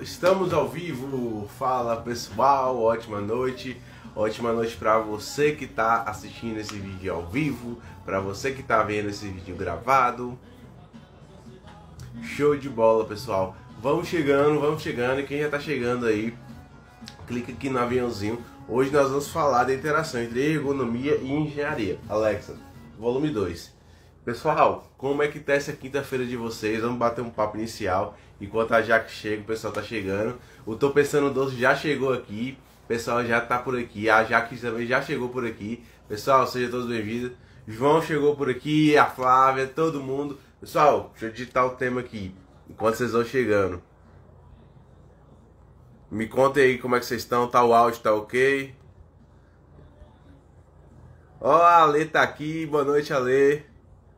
Estamos ao vivo. Fala pessoal, ótima noite. Ótima noite para você que está assistindo esse vídeo ao vivo, para você que está vendo esse vídeo gravado. Show de bola, pessoal. Vamos chegando, vamos chegando. E quem já está chegando aí, clica aqui no aviãozinho. Hoje nós vamos falar da interação entre ergonomia e engenharia. Alexa, volume 2. Pessoal, como é que tá essa quinta-feira de vocês? Vamos bater um papo inicial. Enquanto a Jaque chega, o pessoal tá chegando. O Tô Pensando Doce já chegou aqui. O pessoal já tá por aqui. A Jaque também já chegou por aqui. Pessoal, sejam todos bem-vindos. João chegou por aqui, a Flávia, todo mundo. Pessoal, deixa eu digitar o tema aqui. Enquanto vocês vão chegando. Me contem aí como é que vocês estão. Tá o áudio, tá ok? Ó, oh, a Ale tá aqui. Boa noite, Ale.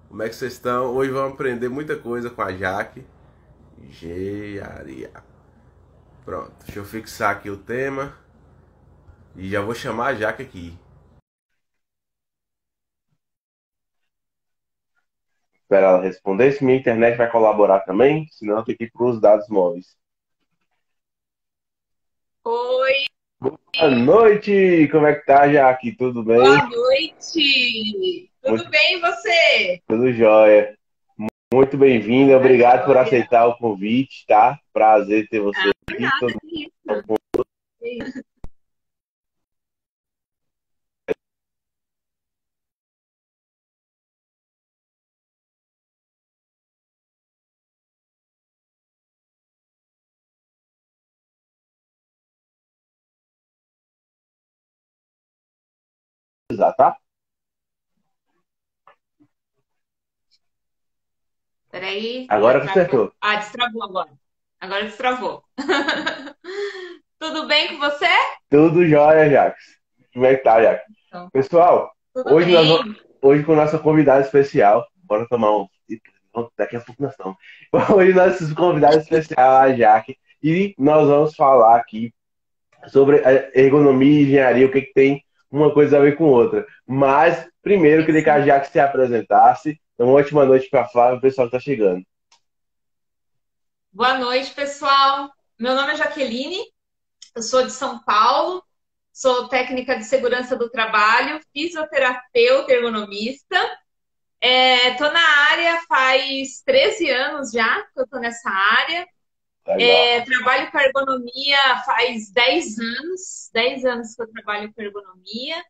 Como é que vocês estão? Hoje vamos aprender muita coisa com a Jaque. Engenharia. Pronto, deixa eu fixar aqui o tema. E já vou chamar a Jaque aqui. Espera ela responder se minha internet vai colaborar também, senão eu tenho que ir para os dados móveis. Oi! Boa noite! Como é que tá, Jaque? Tudo bem? Boa noite! Tudo Muito... bem e você? Tudo jóia. Muito bem-vinda, obrigado por aceitar o convite, tá? Prazer ter você ah, aqui. Nada, Todo... tá? Peraí. Agora acertou. Ah, destravou agora. Agora destravou. Tudo bem com você? Tudo jóia, Jax. Como é que tá, Jax? Então, Pessoal, hoje, nós, hoje com nossa convidada especial, bora tomar um. Daqui a pouco nós estamos. Hoje nosso convidado especial, a Jaque, e nós vamos falar aqui sobre ergonomia e engenharia, o que, que tem uma coisa a ver com outra. Mas, primeiro, queria que a Jaque se apresentasse, uma ótima noite para a Flávia o pessoal que está chegando. Boa noite, pessoal. Meu nome é Jaqueline, eu sou de São Paulo, sou técnica de segurança do trabalho, fisioterapeuta ergonomista. Estou é, na área faz 13 anos já que eu estou nessa área. É, trabalho com ergonomia faz 10 anos, 10 anos que eu trabalho com ergonomia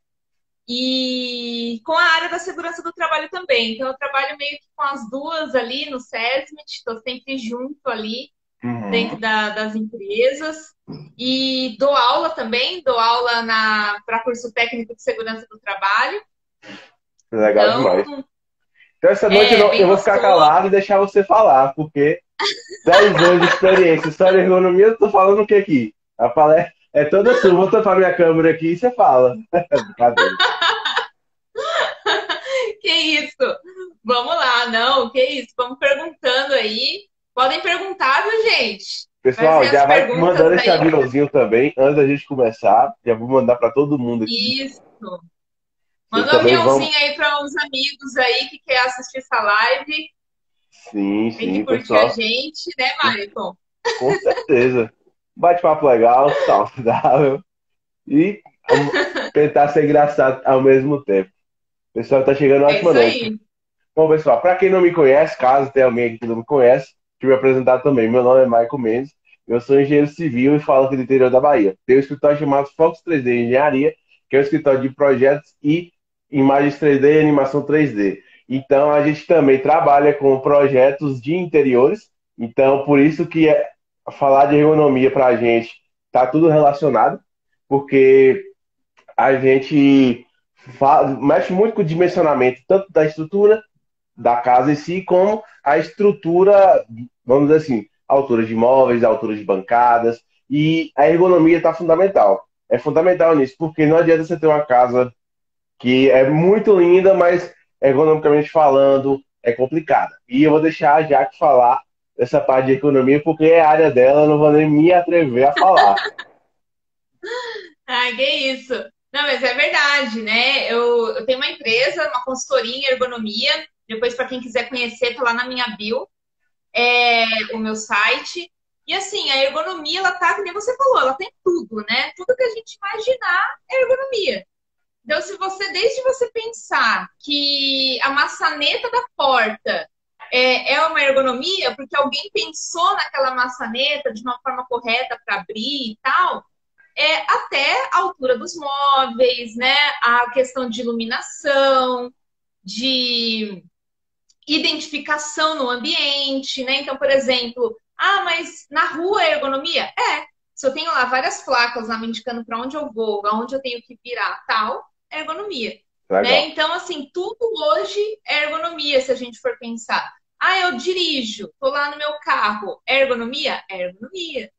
e com a área da segurança do trabalho também. Então, eu trabalho meio que com as duas ali no SESMIT, estou sempre junto ali uhum. dentro da, das empresas. E dou aula também, dou aula para curso técnico de segurança do trabalho. Legal então, demais. Então, essa noite é, eu, eu vou ficar calado e deixar você falar, porque 10 anos de experiência só ergonomia, eu tô falando o que aqui? A palestra é toda sua. Vou tampar minha câmera aqui e você fala. que isso? Vamos lá, não, que isso? Vamos perguntando aí. Podem perguntar, viu, gente? Pessoal, já vai mandando esse aviãozinho também, antes da gente começar. Já vou mandar para todo mundo aqui. Isso. Manda um aviãozinho vão... aí para os amigos aí que quer assistir essa live. Sim, sim, Tem que curtir pessoal. a gente, né, Maicon? Com certeza. Bate-papo legal, saudável. E tentar ser engraçado ao mesmo tempo. O pessoal tá chegando, é ótima noite. Bom, pessoal, para quem não me conhece, caso tenha alguém aqui que não me conhece, deixa eu me apresentar também. Meu nome é Michael Mendes, eu sou engenheiro civil e falo aqui do interior da Bahia. Tenho um escritório chamado Fox 3D Engenharia, que é um escritório de projetos e imagens 3D e animação 3D. Então, a gente também trabalha com projetos de interiores. Então, por isso que é, falar de ergonomia para a gente tá tudo relacionado, porque a gente mexe muito com o dimensionamento, tanto da estrutura da casa em si, como a estrutura, vamos dizer assim, altura de móveis, altura de bancadas, e a ergonomia está fundamental. É fundamental nisso, porque não adianta você ter uma casa que é muito linda, mas ergonomicamente falando é complicada. E eu vou deixar a Jaque falar essa parte de economia, porque é a área dela, eu não vou nem me atrever a falar. Ai, que isso. Não, mas é verdade, né? Eu, eu tenho uma empresa, uma consultoria em ergonomia. Depois, para quem quiser conhecer, tá lá na minha bio, é o meu site. E assim, a ergonomia, ela tá, como você falou, ela tem tudo, né? Tudo que a gente imaginar é ergonomia. Então, se você, desde você pensar que a maçaneta da porta é, é uma ergonomia, porque alguém pensou naquela maçaneta de uma forma correta para abrir e tal, é até a altura dos móveis, né? A questão de iluminação, de identificação no ambiente, né? Então, por exemplo, ah, mas na rua é ergonomia? É. Se eu tenho lá várias placas lá me indicando para onde eu vou, aonde eu tenho que virar, tal, é ergonomia. Né? Então, assim, tudo hoje é ergonomia, se a gente for pensar. Ah, eu dirijo, tô lá no meu carro, é ergonomia? É ergonomia.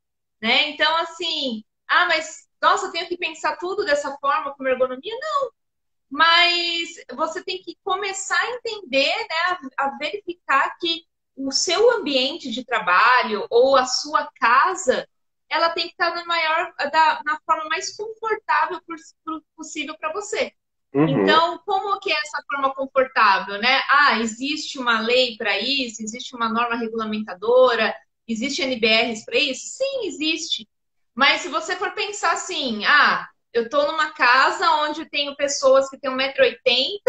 Né? Então, assim, ah, mas, nossa, eu tenho que pensar tudo dessa forma como ergonomia? Não. Mas você tem que começar a entender, né, a, a verificar que o seu ambiente de trabalho ou a sua casa, ela tem que estar na maior, da, na forma mais confortável possível para você. Uhum. Então, como que é essa forma confortável, né? Ah, existe uma lei para isso, existe uma norma regulamentadora, existe NBRs para isso? Sim, existe. Mas se você for pensar assim, ah, eu estou numa casa onde tenho pessoas que têm 1,80m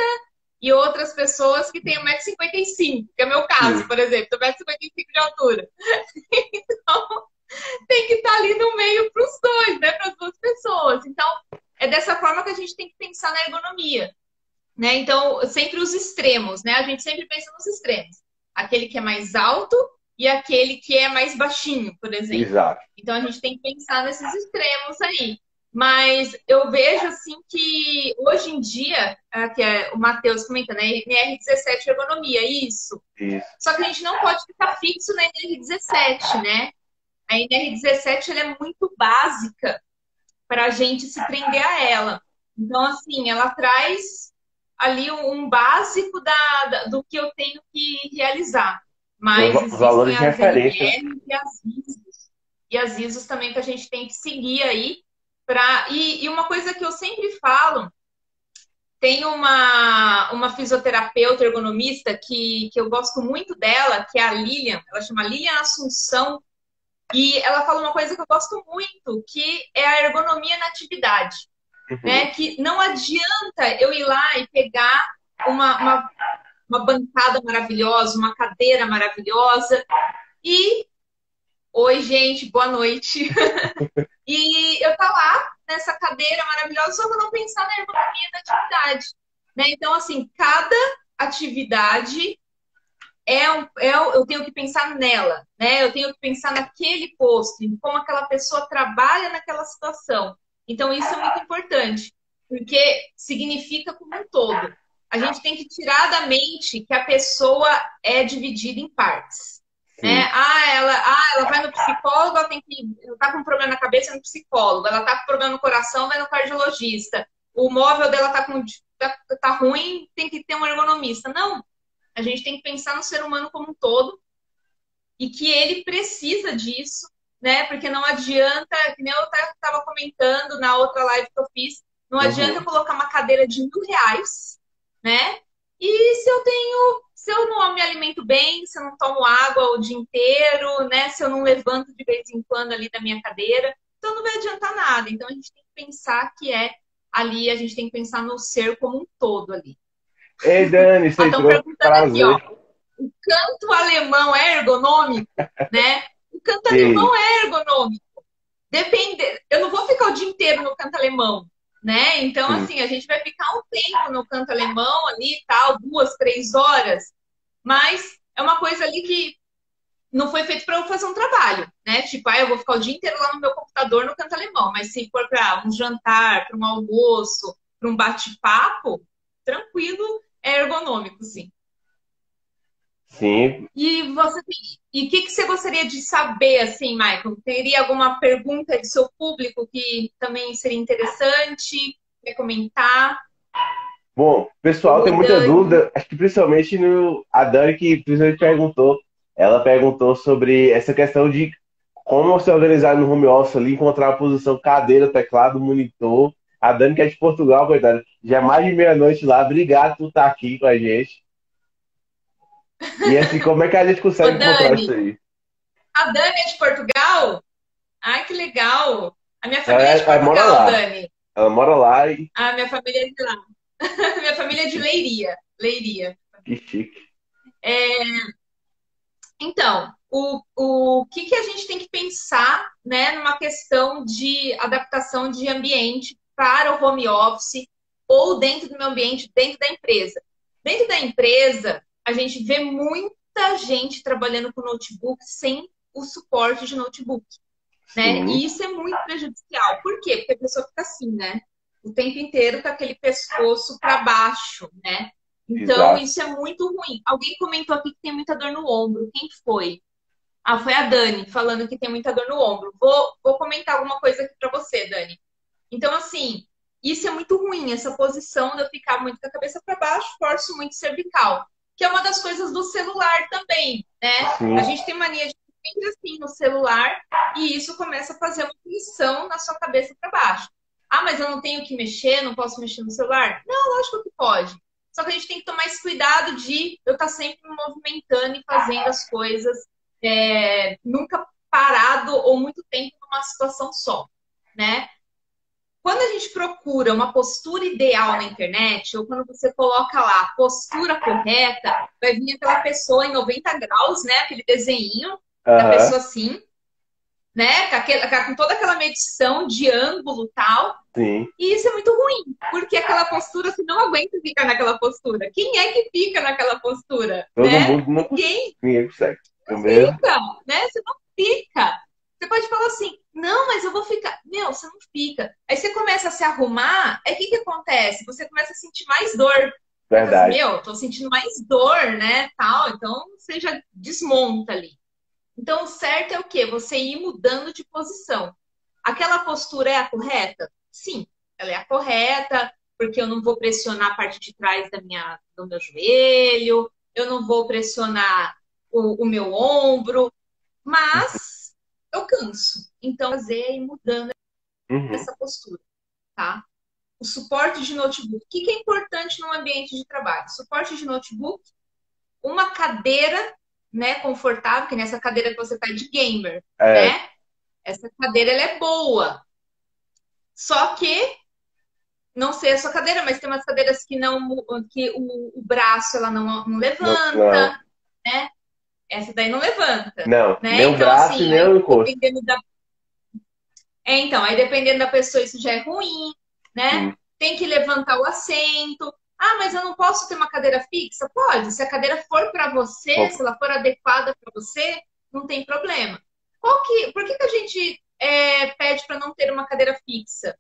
e outras pessoas que têm 1,55m, que é o meu caso, por exemplo, eu 1,55m de altura. então, tem que estar ali no meio para os dois, né? Para as duas pessoas. Então, é dessa forma que a gente tem que pensar na ergonomia. Né? Então, sempre os extremos, né? A gente sempre pensa nos extremos. Aquele que é mais alto e aquele que é mais baixinho, por exemplo. Exato. Então a gente tem que pensar nesses extremos aí. Mas eu vejo assim que hoje em dia, é, que é o Matheus comentando, a NR17 ergonomia, isso. isso. Só que a gente não pode ficar fixo na NR17, né? A NR17 ela é muito básica para a gente se prender a ela. Então, assim, ela traz ali um básico da, da do que eu tenho que realizar. Mas os valores de referência. E as, ISOs, e as ISOs também que a gente tem que seguir aí. Pra, e, e uma coisa que eu sempre falo, tem uma, uma fisioterapeuta ergonomista que, que eu gosto muito dela, que é a Lilian, ela chama Lilian Assunção, e ela fala uma coisa que eu gosto muito, que é a ergonomia na atividade. Uhum. Né? Que não adianta eu ir lá e pegar uma, uma uma bancada maravilhosa, uma cadeira maravilhosa. E oi, gente, boa noite. e eu tá lá nessa cadeira maravilhosa, só que não pensar na ergonomia da atividade. Né? Então, assim, cada atividade é, é eu tenho que pensar nela, né? Eu tenho que pensar naquele posto, em como aquela pessoa trabalha naquela situação. Então, isso é muito importante, porque significa como um todo a gente tem que tirar da mente que a pessoa é dividida em partes. Né? Ah, ela, ah, ela vai no psicólogo, ela tem que. Ela tá com um problema na cabeça no psicólogo, ela tá com problema no coração, vai no cardiologista. O móvel dela tá com tá, tá ruim, tem que ter um ergonomista. Não. A gente tem que pensar no ser humano como um todo e que ele precisa disso, né? Porque não adianta, que nem eu estava comentando na outra live que eu fiz, não uhum. adianta colocar uma cadeira de mil reais né? E se eu tenho, se eu não me alimento bem, se eu não tomo água o dia inteiro, né? Se eu não levanto de vez em quando ali da minha cadeira, então não vai adiantar nada. Então a gente tem que pensar que é ali, a gente tem que pensar no ser como um todo ali. Ei, Dani, você Estão perguntando aqui, ó. O canto alemão é ergonômico, né? O canto alemão é ergonômico. Depende. Eu não vou ficar o dia inteiro no canto alemão né? Então, Sim. assim, a gente vai ficar um tempo no canto alemão ali e tal, duas, três horas, mas é uma coisa ali que não foi feito para eu fazer um trabalho, né? Tipo, ah, eu vou ficar o dia inteiro lá no meu computador no canto alemão, mas se for para um jantar, para um almoço, para um bate-papo, tranquilo, é ergonômico, sim. Sim. E você e o que, que você gostaria de saber, assim, Michael? Teria alguma pergunta do seu público que também seria interessante? Quer comentar? Bom, pessoal tem muita Dani. dúvida, acho que principalmente no, a Dani que principalmente perguntou, ela perguntou sobre essa questão de como se organizar no home office ali, encontrar a posição cadeira, teclado, monitor. A Dani que é de Portugal, coitada, já é mais de meia-noite lá, obrigado por estar aqui com a gente. E assim, como é que a gente consegue encontrar isso aí? A Dani é de Portugal? legal. A minha família é, é de Portugal, Dani. Ela mora lá e. A minha família é de lá. minha família é de Leiria. Leiria. Que chique. É... Então, o, o que, que a gente tem que pensar né, numa questão de adaptação de ambiente para o home office ou dentro do meu ambiente, dentro da empresa. Dentro da empresa, a gente vê muita gente trabalhando com notebook sem o suporte de notebook. Né? E isso é muito prejudicial. Por quê? Porque a pessoa fica assim, né? O tempo inteiro com aquele pescoço para baixo, né? Então, Exato. isso é muito ruim. Alguém comentou aqui que tem muita dor no ombro. Quem foi? Ah, foi a Dani, falando que tem muita dor no ombro. Vou, vou comentar alguma coisa aqui para você, Dani. Então, assim, isso é muito ruim, essa posição de eu ficar muito com a cabeça para baixo, forço muito cervical. Que é uma das coisas do celular também, né? Sim. A gente tem mania de ficar assim no celular e isso começa a fazer uma pressão na sua cabeça para baixo. Ah, mas eu não tenho que mexer, não posso mexer no celular? Não, lógico que pode. Só que a gente tem que tomar esse cuidado de eu estar tá sempre me movimentando e fazendo as coisas, é, nunca parado ou muito tempo numa situação só, né? Quando a gente procura uma postura ideal na internet, ou quando você coloca lá postura correta, vai vir aquela pessoa em 90 graus, né? Aquele desenho uhum. da pessoa assim, né? Com, aquele, com, toda aquela medição de ângulo tal. Sim. E isso é muito ruim, porque aquela postura você não aguenta ficar naquela postura. Quem é que fica naquela postura? Todo né? mundo não Ninguém. Ninguém consegue. Não fica, né? Você não fica. Você pode falar assim, não, mas eu vou ficar. Meu, você não fica. Aí você começa a se arrumar, aí o que, que acontece? Você começa a sentir mais dor. Verdade. Assim, Meu, tô sentindo mais dor, né? Tal. Então você já desmonta ali. Então, o certo é o quê? Você ir mudando de posição. Aquela postura é a correta? Sim, ela é a correta, porque eu não vou pressionar a parte de trás da minha, do meu joelho, eu não vou pressionar o, o meu ombro, mas eu canso. Então, fazer e mudando uhum. essa postura, tá? O suporte de notebook. O que é importante num ambiente de trabalho? Suporte de notebook, uma cadeira né, confortável, que nessa cadeira que você tá de gamer, é. né? Essa cadeira ela é boa. Só que não sei a sua cadeira, mas tem umas cadeiras que não que o, o braço ela não, não levanta, não, não. né? Essa daí não levanta. Não, né? nem o então, braço, assim, nem o encosto. Da... É, então, aí dependendo da pessoa, isso já é ruim, né? Hum. Tem que levantar o assento. Ah, mas eu não posso ter uma cadeira fixa? Pode. Se a cadeira for para você, se ela for adequada para você, não tem problema. Qual que, por que, que a gente é, pede para não ter uma cadeira fixa?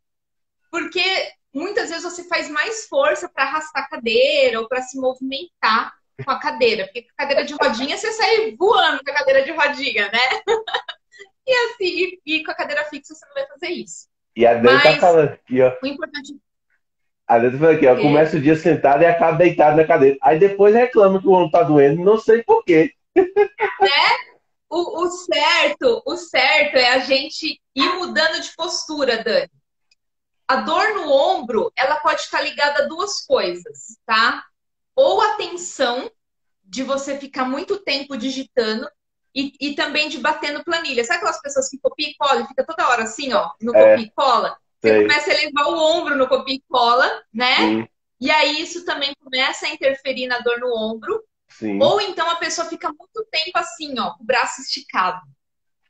Porque muitas vezes você faz mais força para arrastar a cadeira ou para se movimentar com a cadeira. Porque com a cadeira de rodinha você sai voando com a cadeira de rodinha, né? e assim, e, com a cadeira fixa você não vai fazer isso. E a Dani tá falando aqui, ó. O importante às vezes fala aqui, ó, começa o dia sentado e acaba deitado na cadeira. Aí depois reclama que o ombro tá doendo, não sei porquê. Né? O, o, certo, o certo é a gente ir mudando de postura, Dani. A dor no ombro, ela pode estar ligada a duas coisas, tá? Ou a tensão de você ficar muito tempo digitando e, e também de bater no planilha. Sabe aquelas pessoas que copiam e colam e fica toda hora assim, ó, no é. copia e cola? Você Sei. começa a levar o ombro no copia e cola, né? Sim. E aí isso também começa a interferir na dor no ombro. Sim. Ou então a pessoa fica muito tempo assim, ó, com o braço esticado.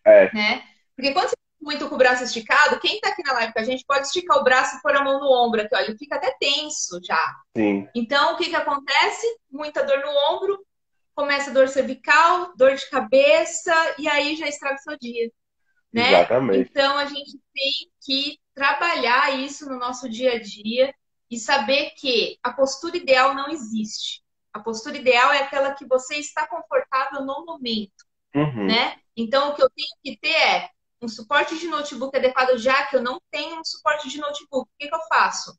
É. Né? Porque quando você muito com o braço esticado, quem tá aqui na live com a gente pode esticar o braço e pôr a mão no ombro aqui, ó. Ele fica até tenso já. Sim. Então, o que que acontece? Muita dor no ombro, começa dor cervical, dor de cabeça, e aí já estraga o seu dia. Né? Exatamente. Então, a gente tem que trabalhar isso no nosso dia a dia e saber que a postura ideal não existe. A postura ideal é aquela que você está confortável no momento, uhum. né? Então, o que eu tenho que ter é um suporte de notebook adequado, já que eu não tenho um suporte de notebook. O que, que eu faço?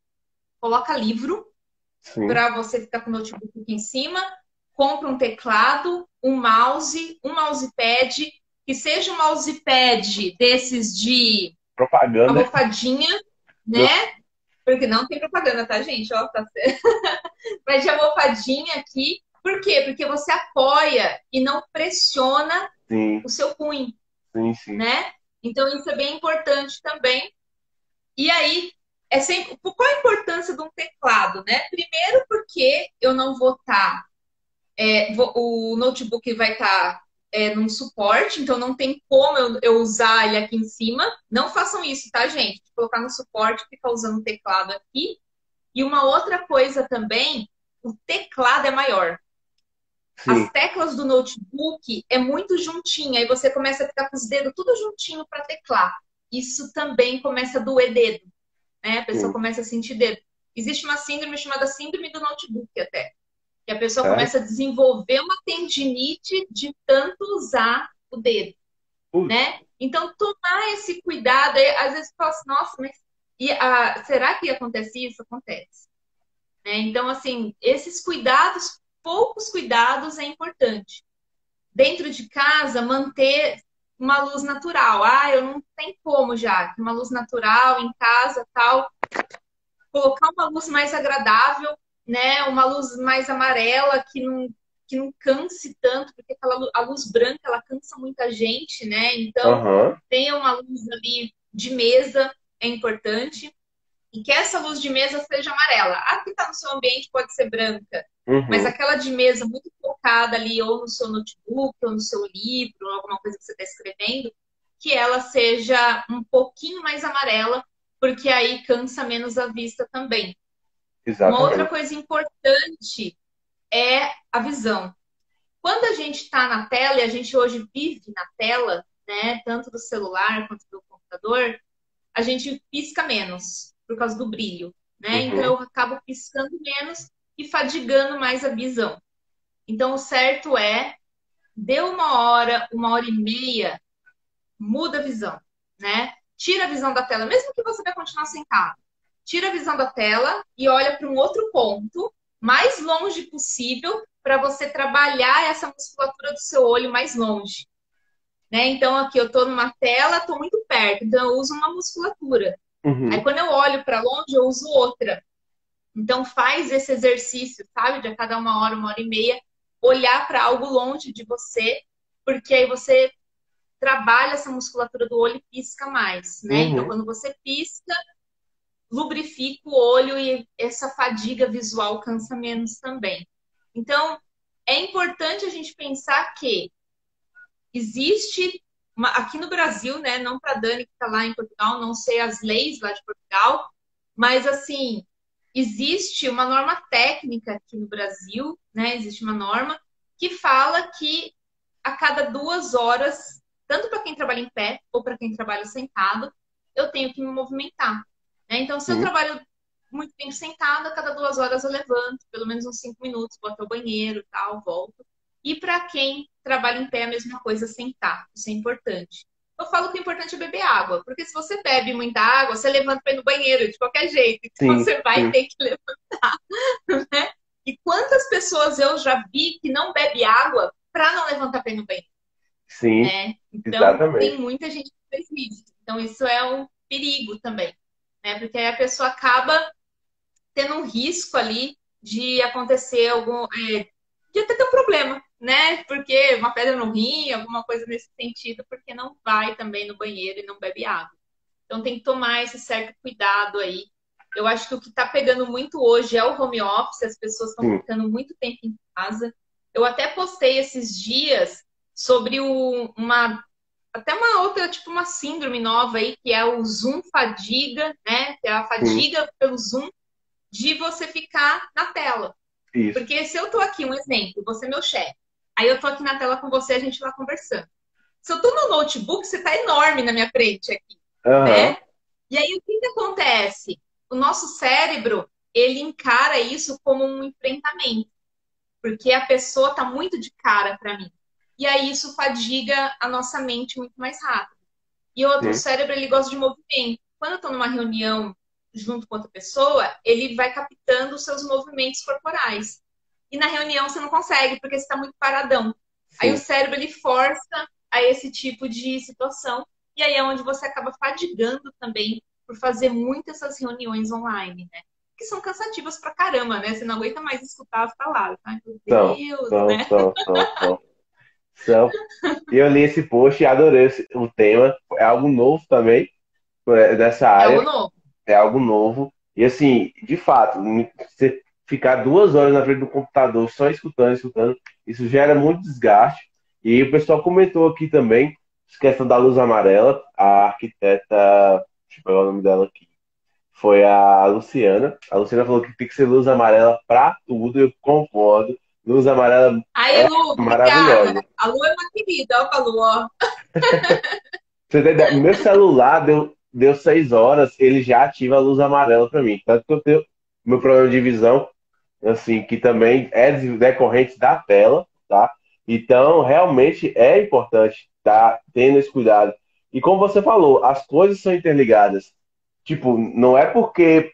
Coloca livro para você ficar com o notebook aqui em cima, compra um teclado, um mouse, um mousepad, que seja um mousepad desses de propaganda. Almofadinha, né? Porque não tem propaganda, tá, gente? Ó, tá. Mas de almofadinha aqui. Por quê? Porque você apoia e não pressiona sim. o seu punho. Sim, sim. Né? Então, isso é bem importante também. E aí, é sempre, qual a importância de um teclado, né? Primeiro, porque eu não vou estar, tá, é, o notebook vai estar tá, é, num suporte, então não tem como eu, eu, usar ele aqui em cima. Não façam isso, tá, gente? Colocar no suporte, ficar usando o teclado aqui. E uma outra coisa também, o teclado é maior. Sim. As teclas do notebook é muito juntinha, e você começa a ficar com os dedos tudo juntinho para teclar. Isso também começa a doer dedo, né? A pessoa Sim. começa a sentir dedo. Existe uma síndrome chamada síndrome do notebook até. Que a pessoa é. começa a desenvolver uma tendinite de tanto usar o dedo, né? Então, tomar esse cuidado, às vezes fala assim, nossa, mas e, ah, será que acontece isso? Acontece. Né? Então, assim, esses cuidados poucos cuidados é importante. Dentro de casa, manter uma luz natural. Ah, eu não tenho como já, uma luz natural em casa, tal. Colocar uma luz mais agradável, né? Uma luz mais amarela que não que não canse tanto, porque aquela, a luz branca ela cansa muita gente, né? Então, uhum. tenha uma luz ali de mesa é importante e que essa luz de mesa seja amarela. A que está no seu ambiente pode ser branca, uhum. mas aquela de mesa muito focada ali, ou no seu notebook, ou no seu livro, ou alguma coisa que você está escrevendo, que ela seja um pouquinho mais amarela, porque aí cansa menos a vista também. Exatamente. Uma outra coisa importante é a visão. Quando a gente está na tela, e a gente hoje vive na tela, né, tanto do celular quanto do computador, a gente pisca menos por causa do brilho, né? Uhum. Então eu acabo piscando menos e fadigando mais a visão. Então o certo é, deu uma hora, uma hora e meia, muda a visão, né? Tira a visão da tela, mesmo que você vai continuar sentado. Tira a visão da tela e olha para um outro ponto, mais longe possível, para você trabalhar essa musculatura do seu olho mais longe. Né? Então, aqui eu estou numa tela, estou muito perto, então eu uso uma musculatura. Uhum. Aí quando eu olho para longe, eu uso outra. Então faz esse exercício, sabe? De a cada uma hora, uma hora e meia, olhar para algo longe de você, porque aí você trabalha essa musculatura do olho e pisca mais, né? Uhum. Então quando você pisca, lubrifica o olho e essa fadiga visual cansa menos também. Então é importante a gente pensar que existe uma, aqui no Brasil, né? Não para Dani que está lá em Portugal, não sei as leis lá de Portugal, mas assim existe uma norma técnica aqui no Brasil, né? Existe uma norma que fala que a cada duas horas, tanto para quem trabalha em pé ou para quem trabalha sentado, eu tenho que me movimentar. Né? Então, se eu uhum. trabalho muito tempo sentado, a cada duas horas eu levanto, pelo menos uns cinco minutos, vou até o banheiro, tal, volto. E para quem trabalha em pé, a mesma coisa sentar. Isso é importante. Eu falo que o importante é beber água, porque se você bebe muita água, você levanta para ir no banheiro de qualquer jeito. Então sim, você vai sim. ter que levantar. Né? E quantas pessoas eu já vi que não bebe água para não levantar para ir no banheiro? Sim. Né? Então exatamente. tem muita gente que faz isso. Então isso é um perigo também. Né? Porque aí a pessoa acaba tendo um risco ali de acontecer algum. É, de até ter um problema, né? Porque uma pedra no rim, alguma coisa nesse sentido, porque não vai também no banheiro e não bebe água. Então tem que tomar esse certo cuidado aí. Eu acho que o que está pegando muito hoje é o home office, as pessoas estão ficando muito tempo em casa. Eu até postei esses dias sobre o, uma até uma outra, tipo uma síndrome nova aí, que é o Zoom fadiga, né? Que é a fadiga Sim. pelo Zoom de você ficar na tela. Isso. Porque se eu tô aqui, um exemplo, você é meu chefe, aí eu tô aqui na tela com você, a gente lá conversando. Se eu tô no notebook, você tá enorme na minha frente aqui, uhum. né? E aí o que que acontece? O nosso cérebro, ele encara isso como um enfrentamento, porque a pessoa tá muito de cara para mim. E aí isso fadiga a nossa mente muito mais rápido. E outro Sim. cérebro, ele gosta de movimento. Quando eu tô numa reunião junto com outra pessoa, ele vai captando os seus movimentos corporais. E na reunião você não consegue, porque você está muito paradão. Sim. Aí o cérebro ele força a esse tipo de situação. E aí é onde você acaba fadigando também por fazer muitas essas reuniões online, né? Que são cansativas pra caramba, né? Você não aguenta mais escutar as palavras. Ai, meu Deus, não, né? Não, não, São. E eu li esse post e adorei o tema. É algo novo também é, dessa área. É algo novo. É algo novo. E assim, de fato, você ficar duas horas na frente do computador só escutando, escutando, isso gera muito desgaste. E o pessoal comentou aqui também questão da luz amarela. A arquiteta, deixa eu pegar o nome dela aqui, foi a Luciana. A Luciana falou que tem que ser luz amarela para tudo, eu concordo. Luz amarela Aí, é Lu, maravilhosa. A Lu é uma querida, ó, a Lu, ó. Você Meu celular deu, deu seis horas, ele já ativa a luz amarela para mim. Tanto que eu tenho meu problema de visão, assim, que também é decorrente da tela, tá? Então, realmente é importante tá tendo esse cuidado. E como você falou, as coisas são interligadas. Tipo, não é porque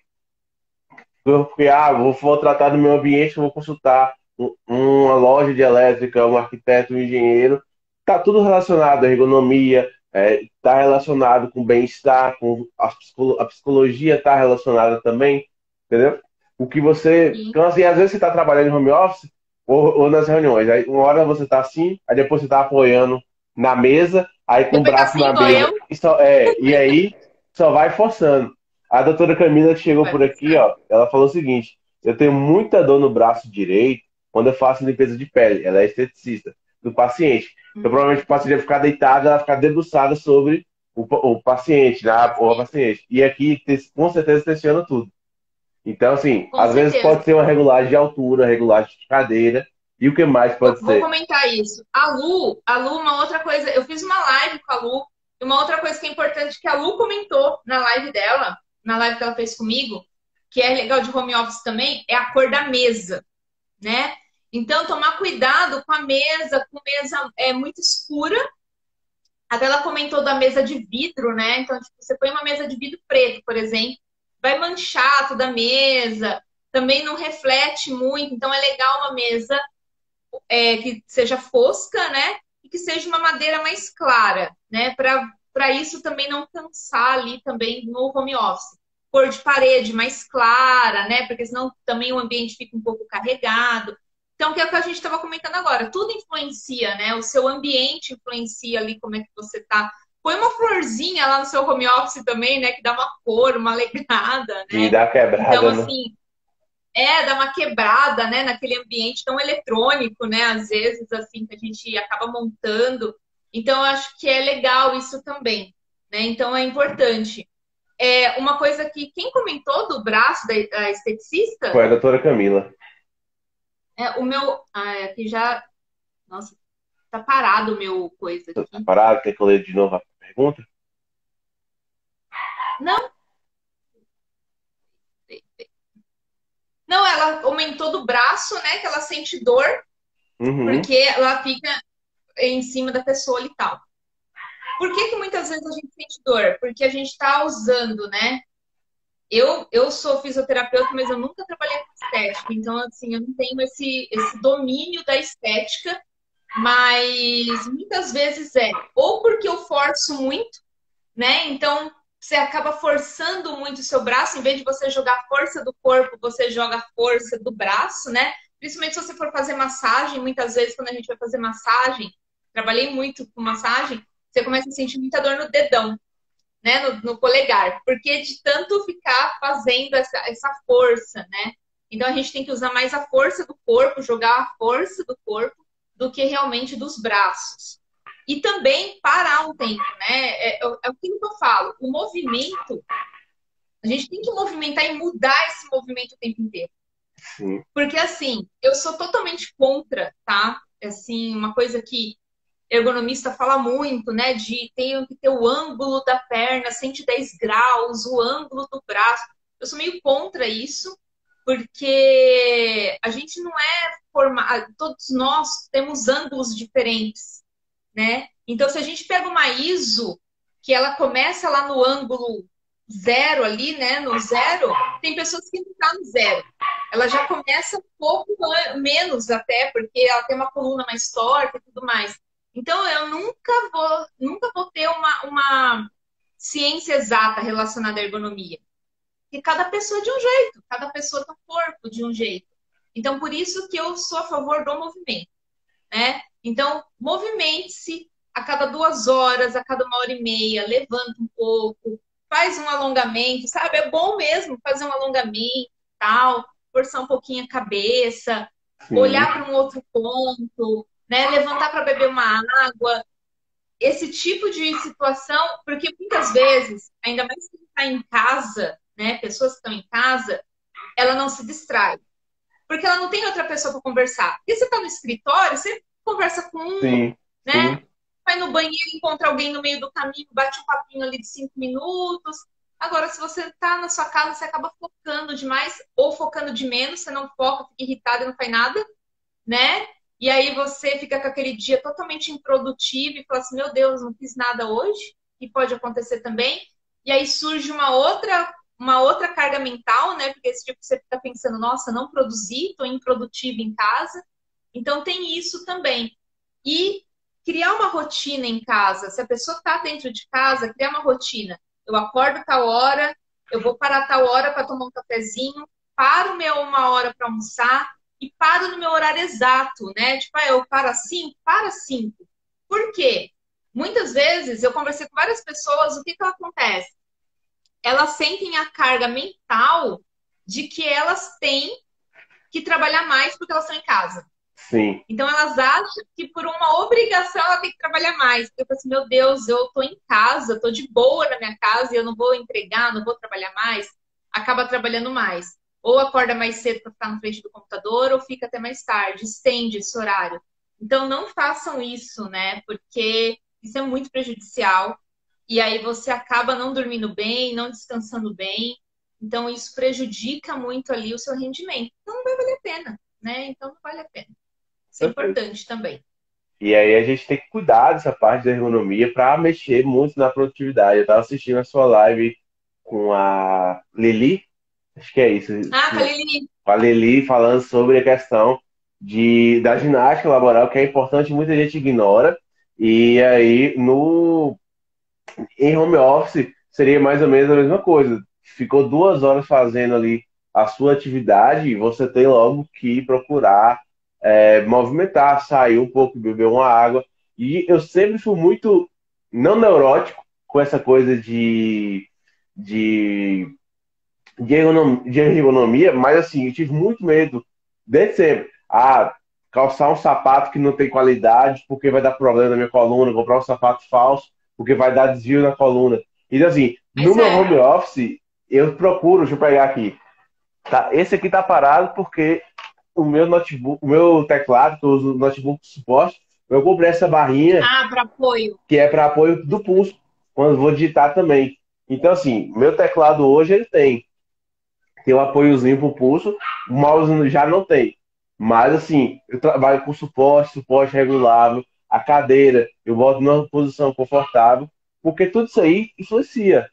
porque ah, vou, vou tratar do meu ambiente, vou consultar uma loja de elétrica, um arquiteto, um engenheiro, está tudo relacionado à ergonomia, é, tá relacionado com bem-estar, com a, psicologia está relacionada também, entendeu? O que você. Então, assim, às vezes você está trabalhando em home office ou, ou, nas reuniões. Aí uma hora você está assim, aí depois você está apoiando na mesa, aí com depois o braço assim, na mesa. E, só, é, e aí só vai forçando. A doutora Camila que chegou por aqui, ó, ela falou o seguinte: eu tenho muita dor no braço direito quando eu faço limpeza de pele. Ela é esteticista do paciente. Então, uhum. provavelmente o paciente vai ficar deitado, ela vai ficar debruçada sobre o, o paciente, né? o paciente. E aqui, com certeza, tensiona tudo. Então, assim, com às certeza. vezes pode ser uma regulagem de altura, regulagem de cadeira. E o que mais pode ser? Vou comentar isso. A Lu, a Lu, uma outra coisa, eu fiz uma live com a Lu, e uma outra coisa que é importante que a Lu comentou na live dela, na live que ela fez comigo, que é legal de home office também, é a cor da mesa né? Então, tomar cuidado com a mesa, com mesa é muito escura. Até ela comentou da mesa de vidro, né? Então, tipo, você põe uma mesa de vidro preto, por exemplo, vai manchar toda a mesa, também não reflete muito. Então, é legal uma mesa é, que seja fosca, né? E que seja uma madeira mais clara, né? Para isso também não cansar ali também no home office cor de parede mais clara, né? Porque senão também o ambiente fica um pouco carregado. Então, que é o que a gente estava comentando agora, tudo influencia, né? O seu ambiente influencia ali como é que você tá. Põe uma florzinha lá no seu home office também, né? Que dá uma cor, uma alegrada, né? E dá quebrada. Então, né? assim, é, dá uma quebrada, né? Naquele ambiente tão eletrônico, né? Às vezes, assim, que a gente acaba montando. Então, eu acho que é legal isso também, né? Então, é importante. É, uma coisa que quem comentou do braço da, da esteticista? Foi a doutora Camila. É, o meu. Ah, é, aqui já. Nossa, tá parado o meu coisa aqui. Tá parado? Quer que leia de novo a pergunta? Não. Não, ela aumentou do braço, né? Que ela sente dor, uhum. porque ela fica em cima da pessoa e tal. Por que, que muitas vezes a gente sente dor? Porque a gente está usando, né? Eu, eu sou fisioterapeuta, mas eu nunca trabalhei com estética. Então, assim, eu não tenho esse, esse domínio da estética. Mas muitas vezes é ou porque eu forço muito, né? Então, você acaba forçando muito o seu braço, em vez de você jogar a força do corpo, você joga a força do braço, né? Principalmente se você for fazer massagem, muitas vezes quando a gente vai fazer massagem, trabalhei muito com massagem, você começa a sentir muita dor no dedão, né? No, no polegar, porque de tanto ficar fazendo essa, essa força, né? Então a gente tem que usar mais a força do corpo, jogar a força do corpo, do que realmente dos braços. E também parar um tempo, né? É, é, é aquilo que eu falo, o movimento, a gente tem que movimentar e mudar esse movimento o tempo inteiro. Sim. Porque assim, eu sou totalmente contra, tá? Assim, uma coisa que ergonomista fala muito, né? De tem que ter o ângulo da perna 110 graus, o ângulo do braço. Eu sou meio contra isso, porque a gente não é formado, todos nós temos ângulos diferentes, né? Então, se a gente pega uma ISO, que ela começa lá no ângulo zero ali, né? No zero, tem pessoas que não estão tá no zero. Ela já começa um pouco menos até, porque ela tem uma coluna mais torta e tudo mais. Então, eu nunca vou, nunca vou ter uma, uma ciência exata relacionada à ergonomia. Porque cada pessoa de um jeito, cada pessoa tem um corpo de um jeito. Então, por isso que eu sou a favor do movimento. Né? Então, movimente-se a cada duas horas, a cada uma hora e meia, levanta um pouco, faz um alongamento, sabe? É bom mesmo fazer um alongamento, tal, forçar um pouquinho a cabeça, Sim. olhar para um outro ponto, né? Levantar para beber uma água. Esse tipo de situação, porque muitas vezes, ainda mais que está em casa, né? Pessoas que estão em casa, ela não se distrai. Porque ela não tem outra pessoa para conversar. Porque você está no escritório, você conversa com um, sim, né? Sim. Vai no banheiro, encontra alguém no meio do caminho, bate um papinho ali de cinco minutos. Agora, se você está na sua casa, você acaba focando demais ou focando de menos, você não foca, fica irritado e não faz nada, né? E aí você fica com aquele dia totalmente improdutivo e fala assim, meu Deus, não fiz nada hoje, e pode acontecer também. E aí surge uma outra uma outra carga mental, né? Porque esse tipo você fica pensando, nossa, não produzi, estou improdutivo em casa. Então tem isso também. E criar uma rotina em casa. Se a pessoa está dentro de casa, criar uma rotina. Eu acordo tal hora, eu vou parar tal hora para tomar um cafezinho, paro meu uma hora para almoçar e paro no meu horário exato, né? Tipo, ah, eu paro às para às cinco. Por quê? Muitas vezes eu conversei com várias pessoas, o que, que acontece? Elas sentem a carga mental de que elas têm que trabalhar mais porque elas estão em casa. Sim. Então elas acham que por uma obrigação ela tem que trabalhar mais. Eu falo assim, meu Deus, eu tô em casa, tô de boa na minha casa e eu não vou entregar, não vou trabalhar mais. Acaba trabalhando mais. Ou acorda mais cedo para ficar na frente do computador, ou fica até mais tarde, estende esse horário. Então não façam isso, né? Porque isso é muito prejudicial e aí você acaba não dormindo bem, não descansando bem. Então isso prejudica muito ali o seu rendimento. Então não vai valer a pena, né? Então não vale a pena. Isso é importante também. E aí a gente tem que cuidar dessa parte da ergonomia para mexer muito na produtividade. Eu estava assistindo a sua live com a Lili, acho que é isso. Ah, com a Lili. Com a Lili falando sobre a questão de, da ginástica laboral, que é importante, muita gente ignora. E aí, no em home office seria mais ou menos a mesma coisa. Ficou duas horas fazendo ali a sua atividade e você tem logo que procurar é, movimentar, sair um pouco, beber uma água. E eu sempre fui muito, não neurótico, com essa coisa de, de, de, ergonomia, de ergonomia, mas assim, eu tive muito medo, desde sempre. Ah, calçar um sapato que não tem qualidade, porque vai dar problema na minha coluna, comprar um sapato falso porque vai dar desvio na coluna. Então, assim, no meu é. home office, eu procuro, deixa eu pegar aqui. Tá, esse aqui tá parado porque o meu notebook, o meu teclado, que eu uso notebook suporte, eu comprei essa barrinha. Ah, para apoio. Que é para apoio do pulso, quando vou digitar também. Então, assim, meu teclado hoje ele tem. Tem um apoiozinho pro pulso, o mouse já não tem. Mas, assim, eu trabalho com suporte, suporte regulável, a cadeira, eu boto numa posição confortável, porque tudo isso aí influencia.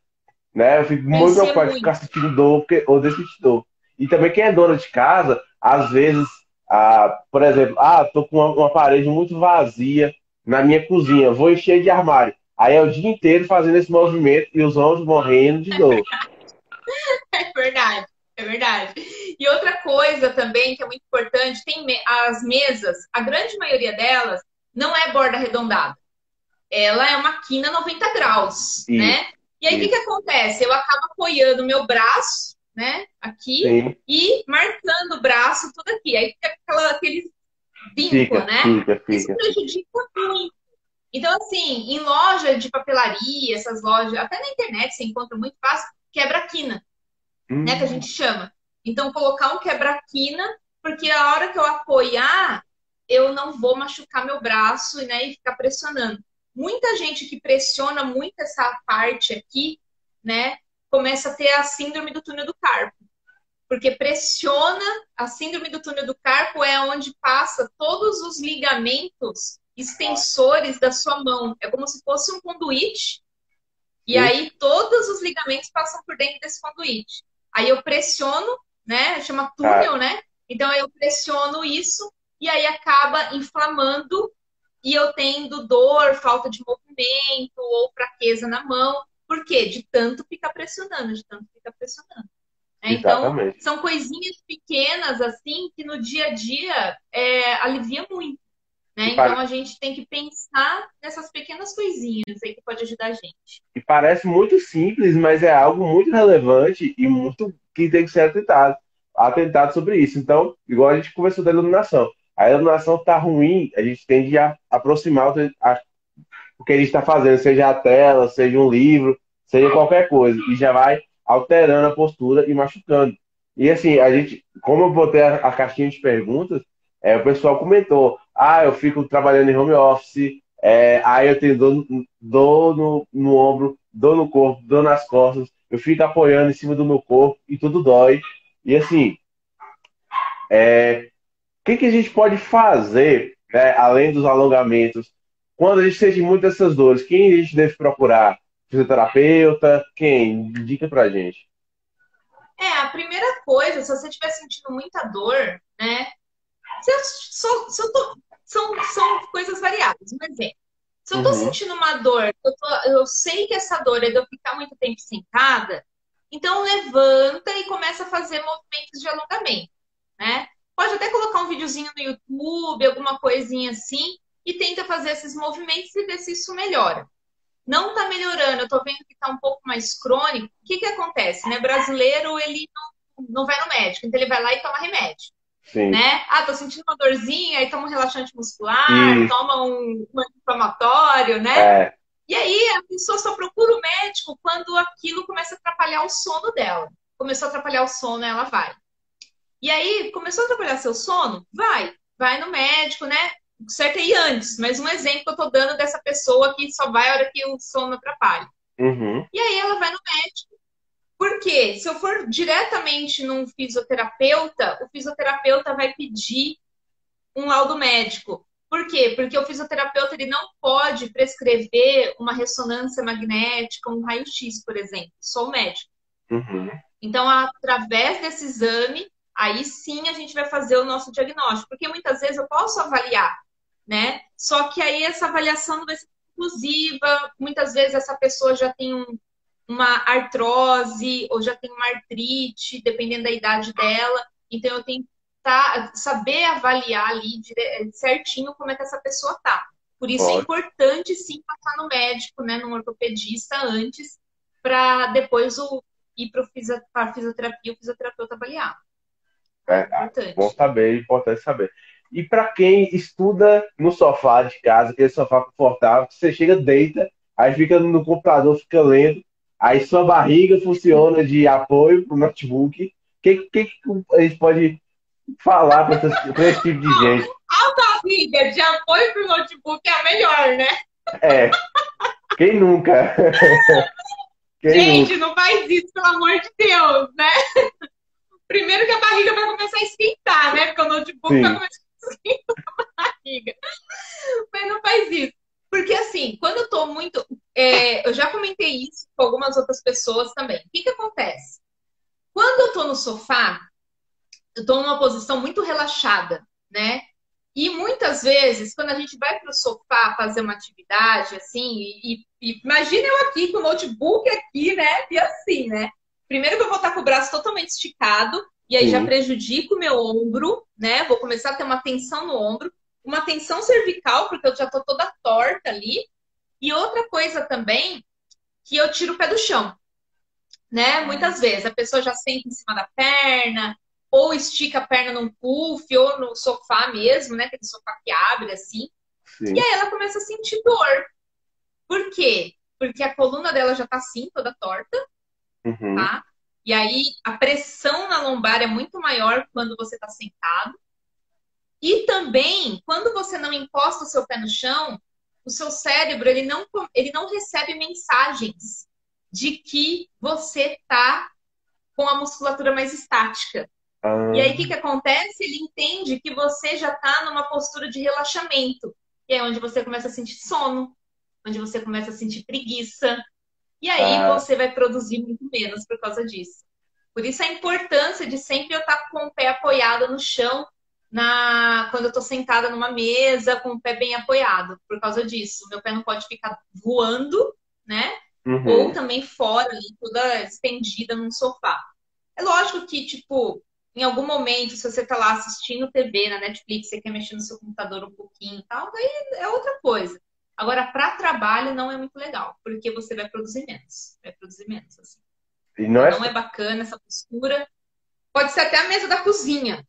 Né? Eu fico muito preocupado de ficar sentindo dor porque, ou sentir dor. E também quem é dona de casa, às vezes, ah, por exemplo, ah, tô com uma, uma, parede muito vazia na minha cozinha, vou encher de armário. Aí é o dia inteiro fazendo esse movimento e os ombros morrendo de dor. É verdade, é verdade. E outra coisa também que é muito importante, tem as mesas, a grande maioria delas não é borda arredondada. Ela é uma quina 90 graus, Sim. né? E aí o que, que acontece? Eu acabo apoiando meu braço, né, aqui, Sim. e marcando o braço tudo aqui. Aí fica aquela, aquele vinco, fica, né? Fica, fica. Isso prejudica muito. Então, assim, em loja de papelaria, essas lojas, até na internet você encontra muito fácil, quebra-quina, hum. né, que a gente chama. Então, colocar um quebra-quina, porque a hora que eu apoiar, eu não vou machucar meu braço né, e ficar pressionando. Muita gente que pressiona muito essa parte aqui, né, começa a ter a síndrome do túnel do carpo. Porque pressiona a síndrome do túnel do carpo é onde passa todos os ligamentos extensores da sua mão. É como se fosse um conduíte. E aí todos os ligamentos passam por dentro desse conduíte. Aí eu pressiono, né? Chama túnel, né? Então eu pressiono isso e aí acaba inflamando e eu tendo dor, falta de movimento ou fraqueza na mão. Por quê? De tanto ficar pressionando, de tanto ficar pressionando. É, então, são coisinhas pequenas assim que no dia a dia é, alivia muito. Né? Então a gente tem que pensar nessas pequenas coisinhas aí que pode ajudar a gente. E parece muito simples, mas é algo muito relevante e muito que tem que ser atentado, atentado sobre isso. Então, igual a gente conversou da iluminação. A iluminação está ruim, a gente tende a aproximar o que a gente está fazendo, seja a tela, seja um livro, seja qualquer coisa, e já vai alterando a postura e machucando. E assim, a gente, como eu botei a, a caixinha de perguntas, é, o pessoal comentou: ah, eu fico trabalhando em home office, é, aí eu tenho dor, dor no, no ombro, dor no corpo, dor nas costas, eu fico apoiando em cima do meu corpo e tudo dói. E assim, é, que, que a gente pode fazer, né, além dos alongamentos, quando a gente sente muitas dessas dores? Quem a gente deve procurar? Fisioterapeuta? Quem? Dica pra gente. É, a primeira coisa, se você estiver sentindo muita dor, né? Se eu, se eu tô, são, são coisas variadas. Um exemplo. Se eu tô uhum. sentindo uma dor, eu, tô, eu, sei que essa dor é de eu ficar muito tempo sentada, então levanta e começa a fazer movimentos de alongamento, né? Pode até colocar um videozinho no YouTube, alguma coisinha assim, e tenta fazer esses movimentos e ver se isso melhora. Não tá melhorando, eu tô vendo que tá um pouco mais crônico. O que que acontece, né? Brasileiro, ele não, não vai no médico, então ele vai lá e toma remédio. Sim. Né? Ah, tô sentindo uma dorzinha, aí toma um relaxante muscular, Isso. toma um, um anti-inflamatório, né? É. E aí a pessoa só procura o médico quando aquilo começa a atrapalhar o sono dela. Começou a atrapalhar o sono, ela vai. E aí, começou a atrapalhar seu sono? Vai. Vai no médico, né? Certo é ir antes, mas um exemplo que eu tô dando dessa pessoa que só vai a hora que o sono atrapalha. Uhum. E aí ela vai no médico, porque se eu for diretamente num fisioterapeuta, o fisioterapeuta vai pedir um laudo médico. Por quê? Porque o fisioterapeuta ele não pode prescrever uma ressonância magnética, um raio-x, por exemplo, só o médico. Uhum. Então, através desse exame, aí sim a gente vai fazer o nosso diagnóstico. Porque muitas vezes eu posso avaliar, né? Só que aí essa avaliação não vai ser exclusiva, muitas vezes essa pessoa já tem um, uma artrose ou já tem uma artrite, dependendo da idade dela. Então eu tenho que tá, saber avaliar ali certinho como é que essa pessoa tá. Por isso é importante sim passar no médico, né, no ortopedista antes, para depois o, ir para a fisioterapia, o fisioterapeuta avaliar. É, importante. Bom saber, importante saber. E para quem estuda no sofá de casa, aquele sofá confortável, você chega, deita, aí fica no computador, fica lendo, Aí sua barriga funciona de apoio para o notebook. O que, que, a gente pode falar para esse tipo de gente? A barriga de apoio para o notebook é a melhor, né? É. Quem nunca? Quem gente, nunca? não faz isso, pelo amor de Deus, né? Primeiro que a barriga vai começar a esquentar, né? Porque o notebook Sim. vai começar a esquentar a barriga. Mas não faz isso. Porque assim, quando eu tô muito. É, eu já comentei isso com algumas outras pessoas também. O que, que acontece? Quando eu tô no sofá, eu tô numa posição muito relaxada, né? E muitas vezes, quando a gente vai para o sofá fazer uma atividade, assim, e, e imagina eu aqui com o notebook aqui, né? E assim, né? Primeiro que eu vou estar com o braço totalmente esticado, e aí Sim. já prejudico o meu ombro, né? Vou começar a ter uma tensão no ombro uma tensão cervical, porque eu já tô toda torta ali. E outra coisa também, que eu tiro o pé do chão. Né? Muitas vezes a pessoa já senta em cima da perna, ou estica a perna num puff, ou no sofá mesmo, né? Aquele sofá que abre assim. Sim. E aí ela começa a sentir dor. Por quê? Porque a coluna dela já tá assim, toda torta, uhum. tá? E aí a pressão na lombar é muito maior quando você tá sentado. E também, quando você não encosta o seu pé no chão, o seu cérebro ele não, ele não recebe mensagens de que você está com a musculatura mais estática. Ah. E aí, o que, que acontece? Ele entende que você já está numa postura de relaxamento. E é onde você começa a sentir sono, onde você começa a sentir preguiça. E aí ah. você vai produzir muito menos por causa disso. Por isso a importância de sempre eu estar com o pé apoiado no chão na quando eu tô sentada numa mesa com o pé bem apoiado, por causa disso. Meu pé não pode ficar voando, né? Uhum. Ou também fora ali, toda estendida num sofá. É lógico que, tipo, em algum momento, se você está lá assistindo TV na Netflix, você quer mexer no seu computador um pouquinho e tal, daí é outra coisa. Agora, para trabalho, não é muito legal, porque você vai produzir menos. Vai produzir menos, assim. E não é... não é bacana essa postura. Pode ser até a mesa da cozinha,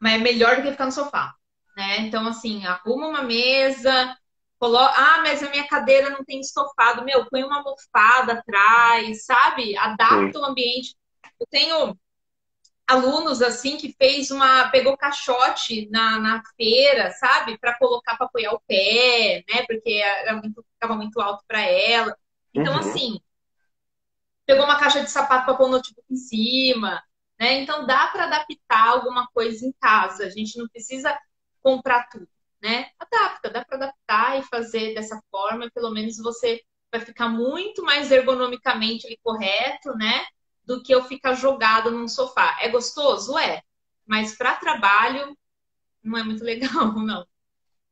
mas é melhor do que ficar no sofá. Né? Então, assim, arruma uma mesa, coloca. Ah, mas a minha cadeira não tem estofado. Meu, põe uma almofada atrás, sabe? Adapta Sim. o ambiente. Eu tenho alunos assim que fez uma pegou caixote na, na feira, sabe, para colocar para apoiar o pé, né? Porque era muito, ficava muito alto para ela. Então uhum. assim, pegou uma caixa de sapato para pôr o notebook em cima, né? Então dá para adaptar alguma coisa em casa. A gente não precisa comprar tudo, né? Adapta, dá para adaptar e fazer dessa forma, pelo menos você vai ficar muito mais ergonomicamente correto, né? Do que eu ficar jogado num sofá. É gostoso? É. Mas para trabalho, não é muito legal, não.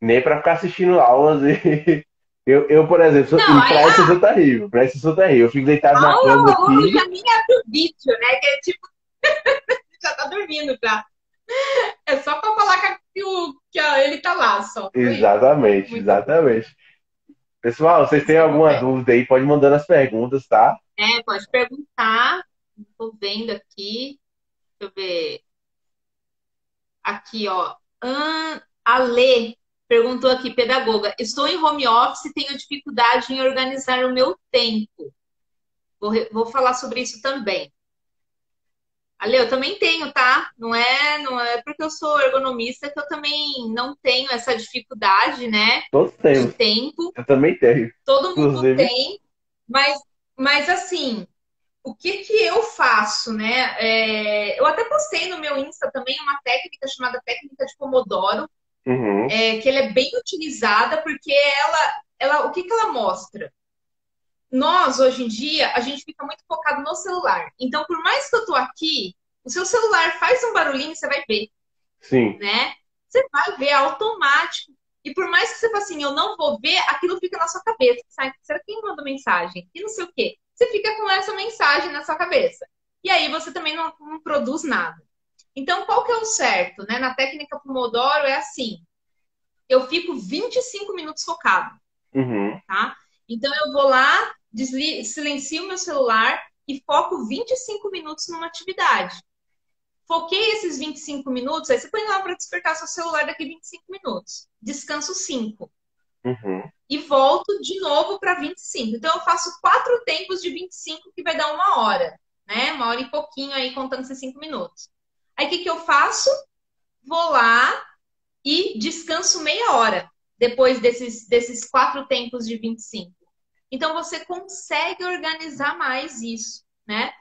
Nem para ficar assistindo aulas e. Eu, eu por exemplo, sou, não, pra isso eu sou terrível. Pra isso eu sou terrível. Eu fico deitado na cama aqui. Já nem abre o vídeo, né? Que é tipo. já tá dormindo já. É só pra falar que, o, que ele tá lá só. Exatamente, exatamente. Bom. Pessoal, vocês têm alguma é. dúvida aí, pode mandando as perguntas, tá? É, pode perguntar. Estou vendo aqui. Deixa eu ver. Aqui, ó. An... Ale perguntou aqui, pedagoga. Estou em home office e tenho dificuldade em organizar o meu tempo. Vou, vou falar sobre isso também. Ale, eu também tenho, tá? Não é, não é porque eu sou ergonomista que eu também não tenho essa dificuldade, né? Todos temos. De tempo. Eu também tenho. Todo mundo Inclusive. tem. Mas, mas assim, o que que eu faço, né? É, eu até postei no meu Insta também uma técnica chamada técnica de Pomodoro, uhum. é, que ela é bem utilizada porque ela, ela, o que que ela mostra? Nós hoje em dia a gente fica muito focado no celular. Então, por mais que eu tô aqui, o seu celular faz um barulhinho, você vai ver. Sim. Né? Você vai ver automático. E por mais que você fale assim, eu não vou ver, aquilo fica na sua cabeça. Sabe? Será que quem mandou mensagem? E não sei o quê você fica com essa mensagem na sua cabeça. E aí você também não, não produz nada. Então, qual que é o certo? Né? Na técnica Pomodoro é assim. Eu fico 25 minutos focado. Uhum. Tá? Então, eu vou lá, desli silencio meu celular e foco 25 minutos numa atividade. Foquei esses 25 minutos, aí você põe lá para despertar seu celular daqui 25 minutos. Descanso 5. Uhum. E volto de novo para 25. Então, eu faço quatro tempos de 25, que vai dar uma hora, né? Uma hora e pouquinho aí, contando esses cinco minutos. Aí, o que, que eu faço? Vou lá e descanso meia hora depois desses, desses quatro tempos de 25. Então, você consegue organizar mais isso, né?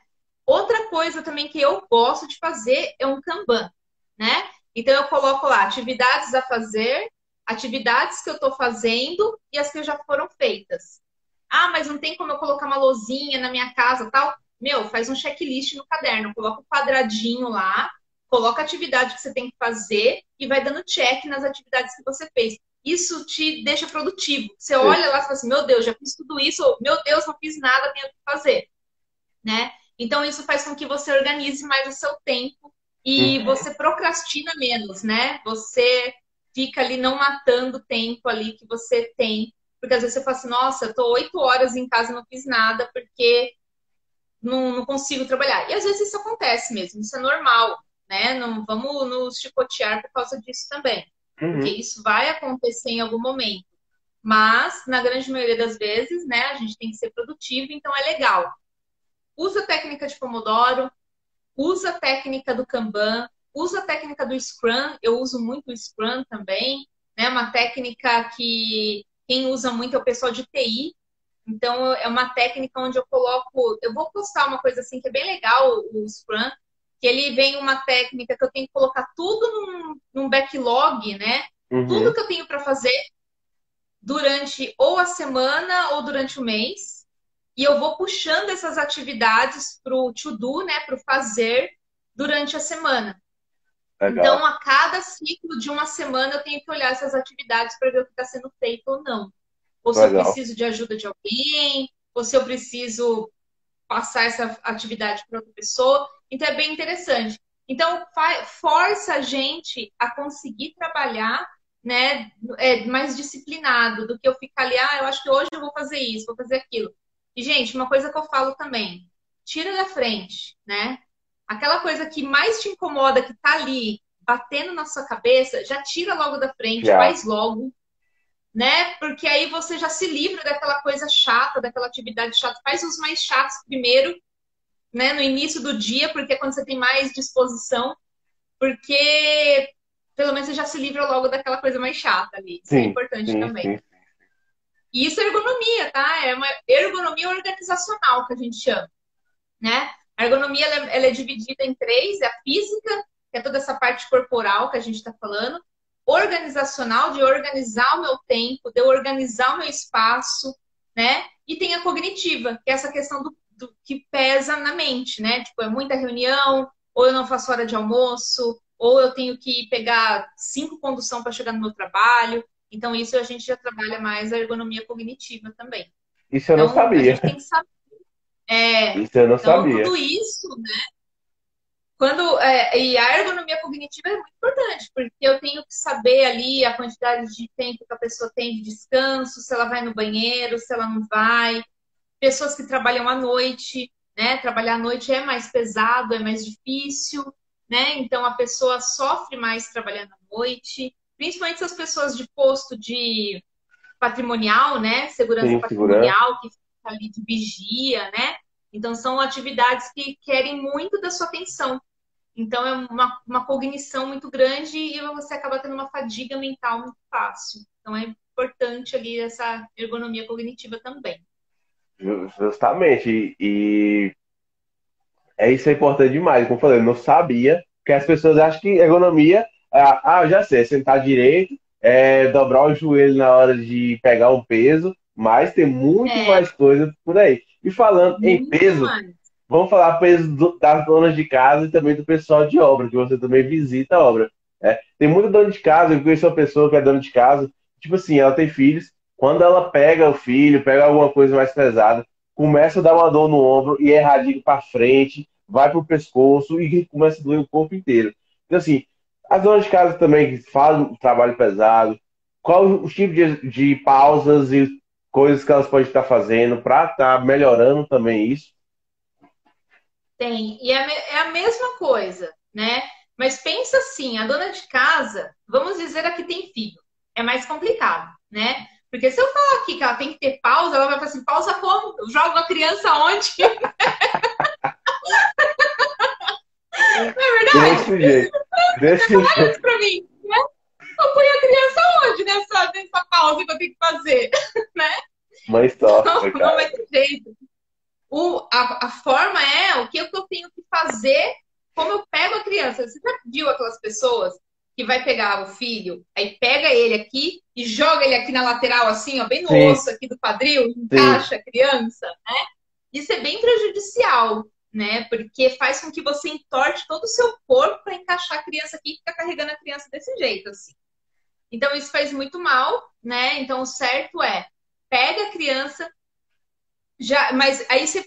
Outra coisa também que eu gosto de fazer é um Kanban, né? Então, eu coloco lá atividades a fazer atividades que eu estou fazendo e as que já foram feitas. Ah, mas não tem como eu colocar uma lozinha na minha casa tal? Meu, faz um checklist no caderno, coloca um quadradinho lá, coloca a atividade que você tem que fazer e vai dando check nas atividades que você fez. Isso te deixa produtivo. Você Sim. olha lá e fala assim, meu Deus, já fiz tudo isso, ou, meu Deus, não fiz nada, tenho que fazer. Né? Então, isso faz com que você organize mais o seu tempo e uhum. você procrastina menos, né? Você fica ali não matando o tempo ali que você tem. Porque às vezes você fala assim, nossa, eu tô oito horas em casa e não fiz nada porque não, não, consigo trabalhar. E às vezes isso acontece mesmo, isso é normal, né? Não vamos nos chicotear por causa disso também. Uhum. Porque isso vai acontecer em algum momento. Mas, na grande maioria das vezes, né, a gente tem que ser produtivo, então é legal. Usa a técnica de Pomodoro, usa a técnica do Kanban, uso a técnica do Scrum, eu uso muito o Scrum também, né? Uma técnica que quem usa muito é o pessoal de TI. Então, é uma técnica onde eu coloco. Eu vou postar uma coisa assim que é bem legal, o Scrum, que ele vem uma técnica que eu tenho que colocar tudo num, num backlog, né? Uhum. Tudo que eu tenho para fazer durante ou a semana ou durante o mês. E eu vou puxando essas atividades para o to-do, né? Para o fazer durante a semana. Legal. Então, a cada ciclo de uma semana, eu tenho que olhar essas atividades para ver o que está sendo feito ou não. Ou se Legal. eu preciso de ajuda de alguém, ou se eu preciso passar essa atividade para outra pessoa. Então, é bem interessante. Então, força a gente a conseguir trabalhar né, é, mais disciplinado do que eu ficar ali, ah, eu acho que hoje eu vou fazer isso, vou fazer aquilo. E, gente, uma coisa que eu falo também, tira da frente, né? Aquela coisa que mais te incomoda, que tá ali batendo na sua cabeça, já tira logo da frente, yeah. faz logo, né? Porque aí você já se livra daquela coisa chata, daquela atividade chata. Faz os mais chatos primeiro, né? No início do dia, porque é quando você tem mais disposição. Porque pelo menos você já se livra logo daquela coisa mais chata ali. Isso é sim, é importante sim, também. Sim. E isso é ergonomia, tá? É uma ergonomia organizacional que a gente chama, né? A ergonomia ela é, ela é dividida em três: é a física, que é toda essa parte corporal que a gente está falando, organizacional, de organizar o meu tempo, de eu organizar o meu espaço, né? E tem a cognitiva, que é essa questão do, do que pesa na mente, né? Tipo, é muita reunião, ou eu não faço hora de almoço, ou eu tenho que pegar cinco condução para chegar no meu trabalho. Então, isso a gente já trabalha mais a ergonomia cognitiva também. Isso eu então, não sabia. A gente tem que saber. É, isso eu não então, sabia. Tudo isso, né? Quando, é, e a ergonomia cognitiva é muito importante, porque eu tenho que saber ali a quantidade de tempo que a pessoa tem de descanso, se ela vai no banheiro, se ela não vai. Pessoas que trabalham à noite, né? Trabalhar à noite é mais pesado, é mais difícil, né? Então a pessoa sofre mais trabalhando à noite, principalmente as pessoas de posto de patrimonial, né? Segurança Sim, patrimonial, que fica ali de vigia, né? Então, são atividades que querem muito da sua atenção. Então, é uma, uma cognição muito grande e você acaba tendo uma fadiga mental muito fácil. Então, é importante ali essa ergonomia cognitiva também. Justamente. E é isso é importante demais. Como eu falei, eu não sabia, porque as pessoas acham que ergonomia, ah, ah já sei, é sentar direito, é dobrar o joelho na hora de pegar um peso, mas tem muito é. mais coisa por aí. E falando muito em peso, mais. vamos falar peso do, das donas de casa e também do pessoal de obra, que você também visita a obra. É, tem muita dona de casa, eu conheço uma pessoa que é dona de casa, tipo assim, ela tem filhos, quando ela pega o filho, pega alguma coisa mais pesada, começa a dar uma dor no ombro e é radinho para frente, vai pro pescoço e começa a doer o corpo inteiro. Então, assim, as donas de casa também que fazem trabalho pesado, qual o tipo de, de pausas e coisas que elas podem estar fazendo para estar tá melhorando também isso? Tem, e é, é a mesma coisa, né? Mas pensa assim, a dona de casa, vamos dizer a que tem filho, é mais complicado, né? Porque se eu falar aqui que ela tem que ter pausa, ela vai falar assim, pausa como? Eu jogo a criança onde? Não é verdade? Desse jeito. Desse jeito. isso pra mim, né? Eu ponho a criança onde nessa, nessa pausa que eu tenho que fazer, né? Mãe sofre, não, cara. não vai ter jeito. O, a, a forma é o que eu tenho que fazer, como eu pego a criança. Você já viu aquelas pessoas que vai pegar o filho, aí pega ele aqui e joga ele aqui na lateral, assim, ó, bem no Sim. osso aqui do quadril, encaixa Sim. a criança, né? Isso é bem prejudicial, né? Porque faz com que você entorte todo o seu corpo para encaixar a criança aqui e ficar carregando a criança desse jeito, assim. Então, isso faz muito mal, né? Então, o certo é pega a criança, já, mas aí você,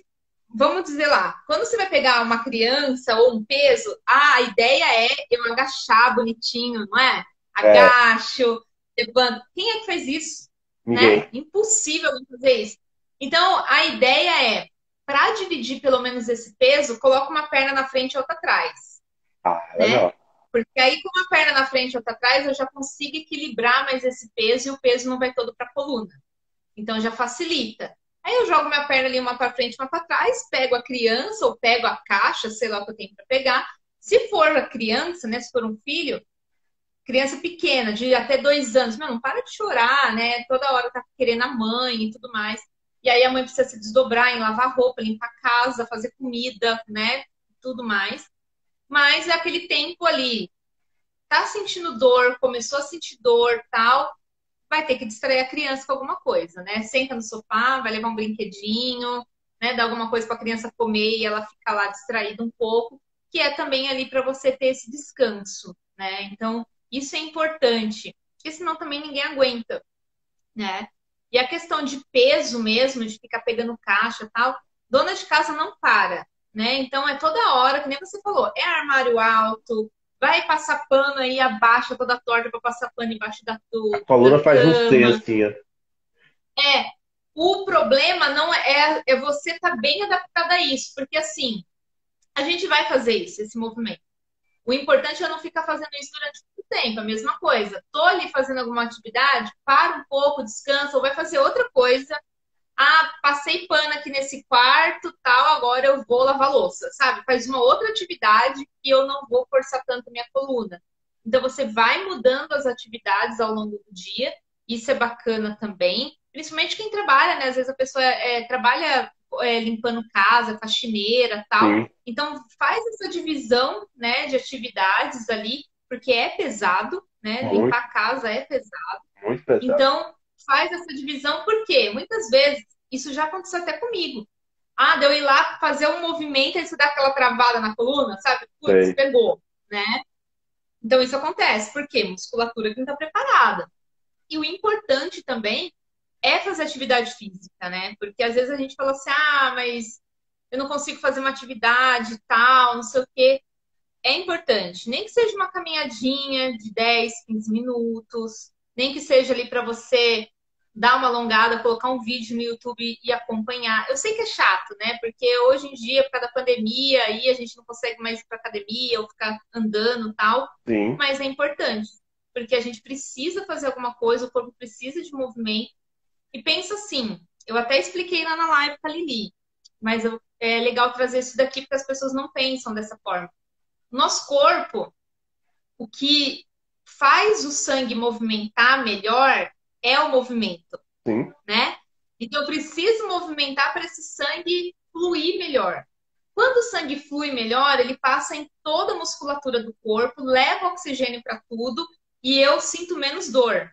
vamos dizer lá, quando você vai pegar uma criança ou um peso, ah, a ideia é eu agachar bonitinho, não é? Agacho, é. levanto. Quem é que faz isso? Né? Impossível fazer isso. Então, a ideia é, para dividir pelo menos esse peso, coloca uma perna na frente e outra atrás. Ah, né? legal. Porque aí, com uma perna na frente e outra atrás, eu já consigo equilibrar mais esse peso e o peso não vai todo para a coluna. Então já facilita. Aí eu jogo minha perna ali uma para frente, uma para trás, pego a criança ou pego a caixa, sei lá o que eu tenho para pegar. Se for a criança, né, se for um filho, criança pequena, de até dois anos, meu, não para de chorar, né? Toda hora tá querendo a mãe e tudo mais. E aí a mãe precisa se desdobrar em lavar roupa, limpar a casa, fazer comida, né? Tudo mais. Mas é aquele tempo ali, tá sentindo dor, começou a sentir dor, tal, vai ter que distrair a criança com alguma coisa, né? Senta no sofá, vai levar um brinquedinho, né? Dá alguma coisa para a criança comer e ela fica lá distraída um pouco, que é também ali para você ter esse descanso, né? Então, isso é importante, porque senão também ninguém aguenta, né? E a questão de peso mesmo, de ficar pegando caixa e tal, dona de casa não para. Né? Então é toda hora, que nem você falou, é armário alto, vai passar pano aí, abaixa toda torta para passar pano embaixo da tudo. A coluna faz um C assim, ó. É, o problema não é, é você estar tá bem adaptado a isso, porque assim, a gente vai fazer isso, esse movimento. O importante é não ficar fazendo isso durante muito tempo, a mesma coisa. Tô ali fazendo alguma atividade, para um pouco, descansa, ou vai fazer outra coisa. Ah, passei pano aqui nesse quarto, tal, agora eu vou lavar louça, sabe? Faz uma outra atividade e eu não vou forçar tanto minha coluna. Então você vai mudando as atividades ao longo do dia, isso é bacana também. Principalmente quem trabalha, né? Às vezes a pessoa é, trabalha é, limpando casa, faxineira tal. Sim. Então, faz essa divisão né, de atividades ali, porque é pesado, né? Muito. Limpar a casa é pesado. Muito pesado. Então, faz essa divisão, porque muitas vezes, isso já aconteceu até comigo. Ah, deu ir lá fazer um movimento e você dá aquela travada na coluna, sabe? Putz, pegou, né? Então, isso acontece. Por quê? Musculatura que não está preparada. E o importante também é fazer atividade física, né? Porque às vezes a gente fala assim, ah, mas eu não consigo fazer uma atividade tal, não sei o quê. É importante, nem que seja uma caminhadinha de 10, 15 minutos, nem que seja ali para você dar uma alongada, colocar um vídeo no YouTube e acompanhar. Eu sei que é chato, né? Porque hoje em dia, por causa da pandemia, aí a gente não consegue mais ir para academia ou ficar andando tal. Sim. Mas é importante, porque a gente precisa fazer alguma coisa, o corpo precisa de movimento. E pensa assim, eu até expliquei lá na live com a Lili, mas é legal trazer isso daqui porque as pessoas não pensam dessa forma. Nosso corpo, o que faz o sangue movimentar melhor é o movimento, Sim. né? Então eu preciso movimentar para esse sangue fluir melhor. Quando o sangue flui melhor, ele passa em toda a musculatura do corpo, leva oxigênio para tudo e eu sinto menos dor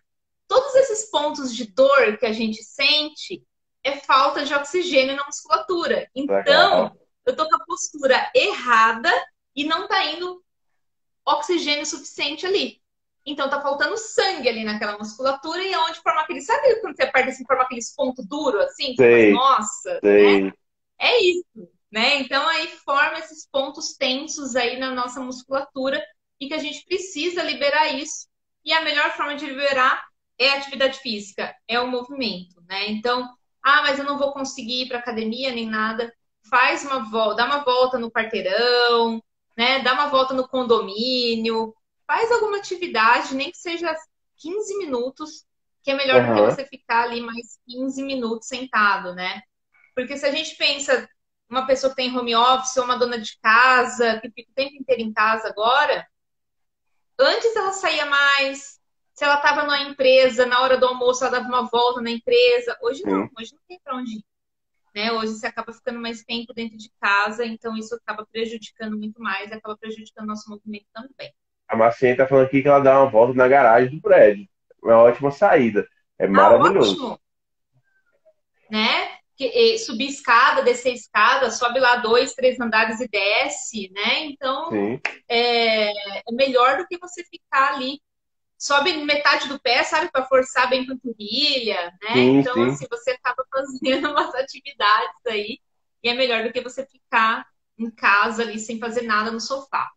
todos esses pontos de dor que a gente sente é falta de oxigênio na musculatura. Então, eu tô com a postura errada e não tá indo oxigênio suficiente ali. Então tá faltando sangue ali naquela musculatura e é onde forma aquele. Sabe quando você aperta assim, forma aqueles pontos duros assim? Sei, Nossa! Sei. Né? É isso. Né? Então aí forma esses pontos tensos aí na nossa musculatura e que a gente precisa liberar isso. E a melhor forma de liberar é atividade física, é o movimento, né? Então, ah, mas eu não vou conseguir ir para academia nem nada. Faz uma volta, dá uma volta no quarteirão, né? Dá uma volta no condomínio, faz alguma atividade, nem que seja 15 minutos, que é melhor uhum. do que você ficar ali mais 15 minutos sentado, né? Porque se a gente pensa uma pessoa que tem home office ou uma dona de casa, que fica o tempo inteiro em casa agora, antes ela saía mais, se ela estava numa empresa, na hora do almoço ela dava uma volta na empresa. Hoje não, Sim. hoje não tem para onde ir. Né? Hoje você acaba ficando mais tempo dentro de casa, então isso acaba prejudicando muito mais, acaba prejudicando nosso movimento também. A Marcinha está falando aqui que ela dá uma volta na garagem do prédio. É uma ótima saída. É ah, maravilhoso. Ótimo. Né? Subir escada, descer escada, sobe lá dois, três andares e desce, né? Então é, é melhor do que você ficar ali sobe metade do pé, sabe, para forçar bem a panturrilha, né? Sim, então, sim. assim, você acaba fazendo umas atividades aí e é melhor do que você ficar em casa ali sem fazer nada no sofá.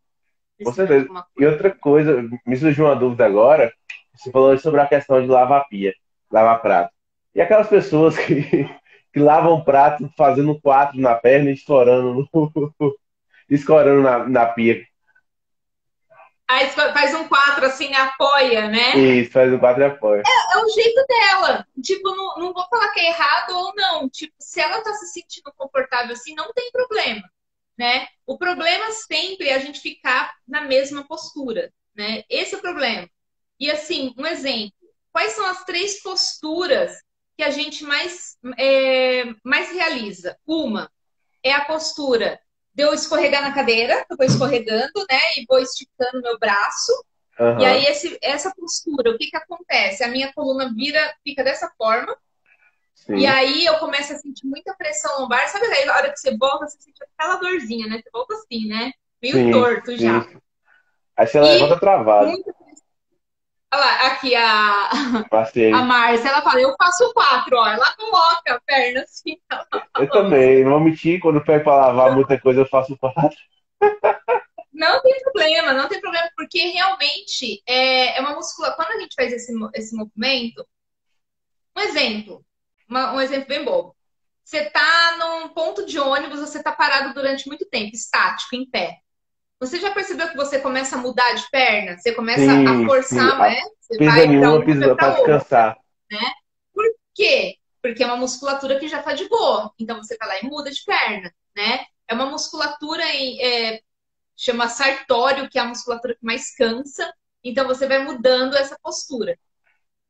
Com certeza. E outra coisa, me surgiu uma dúvida agora, você falou sobre a questão de lavar pia, lavar prato. E aquelas pessoas que, que lavam prato fazendo quatro na perna e estourando, no, escorando na, na pia. Aí faz um quatro assim, apoia, né? Isso, faz um quatro e apoia. É, é, o jeito dela. Tipo, não, não vou falar que é errado ou não. Tipo, se ela tá se sentindo confortável assim, não tem problema, né? O problema sempre é a gente ficar na mesma postura, né? Esse é o problema. E assim, um exemplo. Quais são as três posturas que a gente mais, é, mais realiza? Uma é a postura de eu escorregar na cadeira, eu vou escorregando, né? E vou esticando meu braço. Uhum. E aí, esse, essa postura, o que que acontece? A minha coluna vira, fica dessa forma. Sim. E aí eu começo a sentir muita pressão lombar. Sabe aí, a hora que você volta, você sente aquela dorzinha, né? Você volta assim, né? Meio sim, torto já. Aí você levanta travado. Olha lá, aqui a, a Márcia, ela fala, eu faço quatro, ó. Ela coloca a perna assim. Eu também, não mentir, quando eu pego para lavar muita coisa, eu faço quatro. Não tem problema, não tem problema, porque realmente é, é uma musculatura. Quando a gente faz esse, esse movimento, um exemplo, uma, um exemplo bem bobo. Você tá num ponto de ônibus, você tá parado durante muito tempo, estático, em pé. Você já percebeu que você começa a mudar de perna? Você começa sim, a forçar, sim. né? Você pisa vai nenhuma, um, pisa para descansar. Né? Por quê? Porque é uma musculatura que já tá de boa. Então você vai lá e muda de perna, né? É uma musculatura em, é, chama sartório, que é a musculatura que mais cansa. Então você vai mudando essa postura.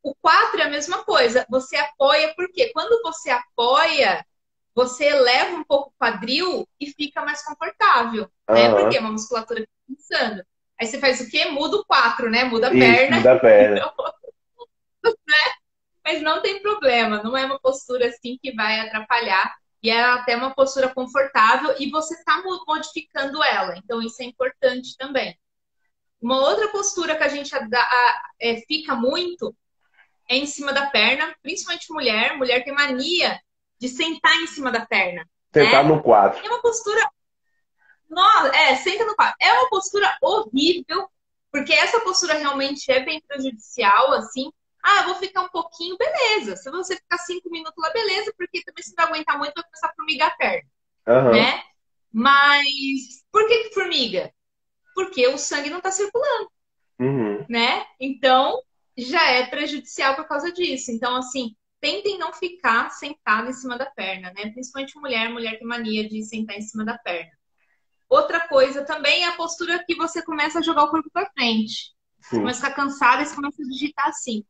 O 4 é a mesma coisa. Você apoia, porque quando você apoia, você eleva um pouco o quadril e fica mais confortável, uhum. né? Porque é uma musculatura pensando. Aí você faz o quê? Muda o 4, né? Muda a Isso, perna. Muda a perna. né? Mas não tem problema, não é uma postura assim que vai atrapalhar. E é até uma postura confortável e você está modificando ela. Então, isso é importante também. Uma outra postura que a gente é, fica muito é em cima da perna, principalmente mulher. Mulher tem mania de sentar em cima da perna. Sentar né? no quadro. É uma postura. Nossa, é, senta no quadro. É uma postura horrível, porque essa postura realmente é bem prejudicial, assim. Ah, eu vou ficar um pouquinho, beleza. Se você ficar cinco minutos lá, beleza, porque também se não aguentar muito, vai começar a formigar a perna. Uhum. Né? Mas por que, que formiga? Porque o sangue não está circulando. Uhum. Né? Então, já é prejudicial por causa disso. Então, assim, tentem não ficar sentado em cima da perna, né? Principalmente mulher, mulher tem mania de sentar em cima da perna. Outra coisa também é a postura que você começa a jogar o corpo para frente. Você começa a ficar cansada e você começa a digitar assim.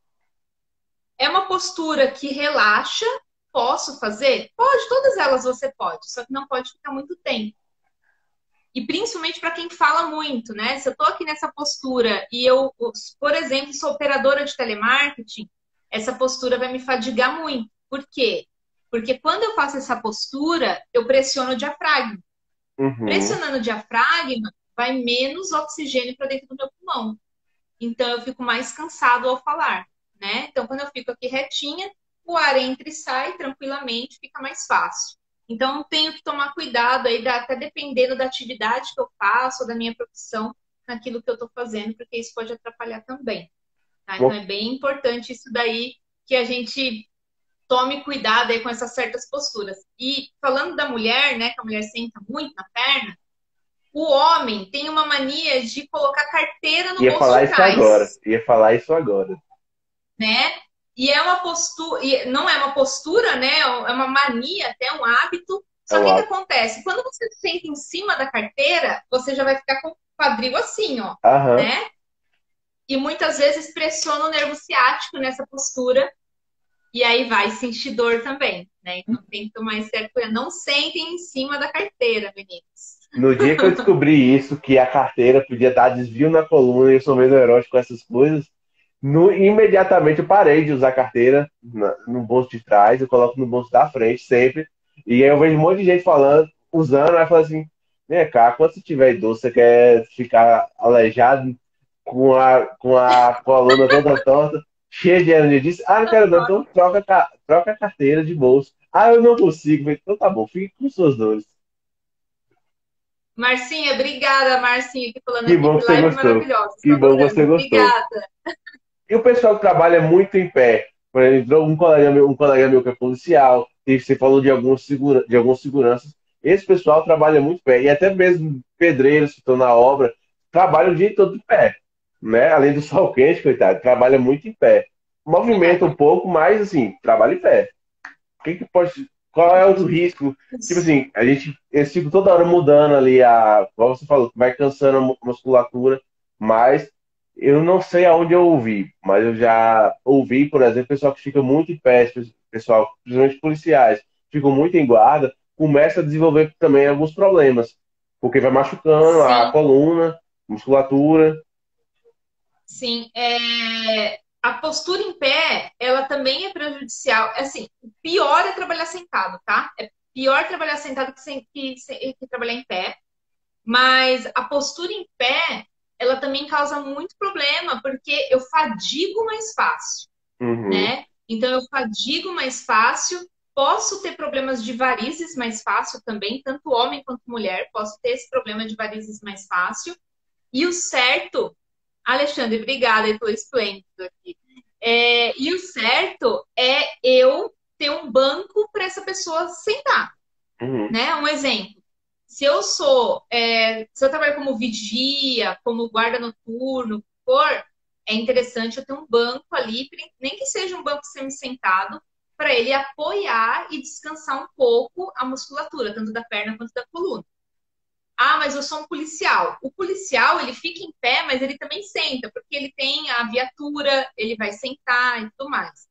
É uma postura que relaxa. Posso fazer? Pode, todas elas você pode, só que não pode ficar muito tempo. E principalmente para quem fala muito, né? Se eu estou aqui nessa postura e eu, por exemplo, sou operadora de telemarketing, essa postura vai me fadigar muito. Por quê? Porque quando eu faço essa postura, eu pressiono o diafragma. Uhum. Pressionando o diafragma, vai menos oxigênio para dentro do meu pulmão. Então eu fico mais cansado ao falar, né? Então quando eu fico aqui retinha, o ar entra e sai tranquilamente, fica mais fácil. Então, tenho que tomar cuidado aí, até dependendo da atividade que eu faço, ou da minha profissão, naquilo que eu estou fazendo, porque isso pode atrapalhar também. Tá? Então, é bem importante isso daí, que a gente tome cuidado aí com essas certas posturas. E falando da mulher, né, que a mulher senta muito na perna, o homem tem uma mania de colocar carteira no Ia bolso falar isso agora. Ia falar isso agora. Né? E é uma postura, não é uma postura, né? É uma mania, até um hábito. Só que o que acontece? Quando você senta em cima da carteira, você já vai ficar com o quadril assim, ó. Uhum. Né? E muitas vezes pressiona o nervo ciático nessa postura. E aí vai sentir dor também, né? Então tem que tomar esse cuidado. Não sentem em cima da carteira, meninos. No dia que eu descobri isso, que a carteira podia dar desvio na coluna e eu sou meio neurótico com essas coisas, no, imediatamente eu parei de usar carteira no bolso de trás, eu coloco no bolso da frente sempre. E aí eu vejo um monte de gente falando, usando, aí fala assim, vem cá, quando você tiver idoso, você quer ficar aleijado com a, com a coluna toda torta, cheia de energia, disse, ah, não quero não, então troca, troca a carteira de bolso. Ah, eu não consigo. Então tá bom, fique com suas dores. Marcinha, obrigada, Marcinha, que falando que bom que você gostou. Que bom que você gostou. Obrigada. E o pessoal que trabalha muito em pé, por exemplo, um colega meu, um colega meu que é policial, e você falou de alguns, segura, de alguns seguranças, esse pessoal trabalha muito em pé. E até mesmo pedreiros que estão na obra trabalham o dia todo de pé. Né? Além do sol quente, coitado, trabalha muito em pé. Movimenta um pouco, mas assim, trabalha em pé. O que, que pode. Qual é o risco? Tipo assim, a gente, eles ficam toda hora mudando ali a. Como você falou, vai cansando a musculatura, mas eu não sei aonde eu ouvi, mas eu já ouvi, por exemplo, pessoal que fica muito em pé, pessoal, principalmente policiais, ficam muito em guarda, começa a desenvolver também alguns problemas, porque vai machucando Sim. a coluna, musculatura. Sim, é... a postura em pé, ela também é prejudicial. Assim, o pior é trabalhar sentado, tá? É pior trabalhar sentado que, sem... que... que trabalhar em pé. Mas a postura em pé, ela também causa muito problema, porque eu fadigo mais fácil, uhum. né? Então, eu fadigo mais fácil, posso ter problemas de varizes mais fácil também, tanto homem quanto mulher, posso ter esse problema de varizes mais fácil. E o certo, Alexandre, obrigada pelo esplêndido aqui. É, e o certo é eu ter um banco para essa pessoa sentar. Uhum. Né? Um exemplo. Se eu sou, é, se eu trabalho como vigia, como guarda noturno, for, é interessante eu ter um banco ali, nem que seja um banco semi-sentado, para ele apoiar e descansar um pouco a musculatura, tanto da perna quanto da coluna. Ah, mas eu sou um policial. O policial, ele fica em pé, mas ele também senta, porque ele tem a viatura, ele vai sentar e tudo mais.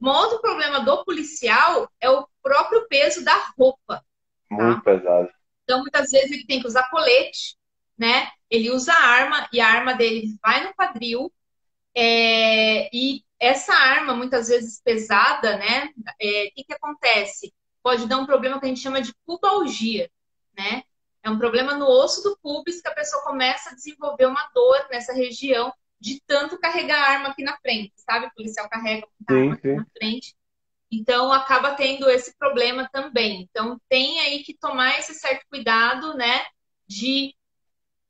Um outro problema do policial é o próprio peso da roupa. Tá? Muito pesado. Então, muitas vezes ele tem que usar colete, né? Ele usa arma e a arma dele vai no quadril. É... e essa arma, muitas vezes pesada, né? É, o que, que acontece? Pode dar um problema que a gente chama de pubalgia, né? É um problema no osso do pubis que a pessoa começa a desenvolver uma dor nessa região de tanto carregar a arma aqui na frente, sabe? O policial carrega a arma aqui na frente. Então, acaba tendo esse problema também. Então, tem aí que tomar esse certo cuidado, né? De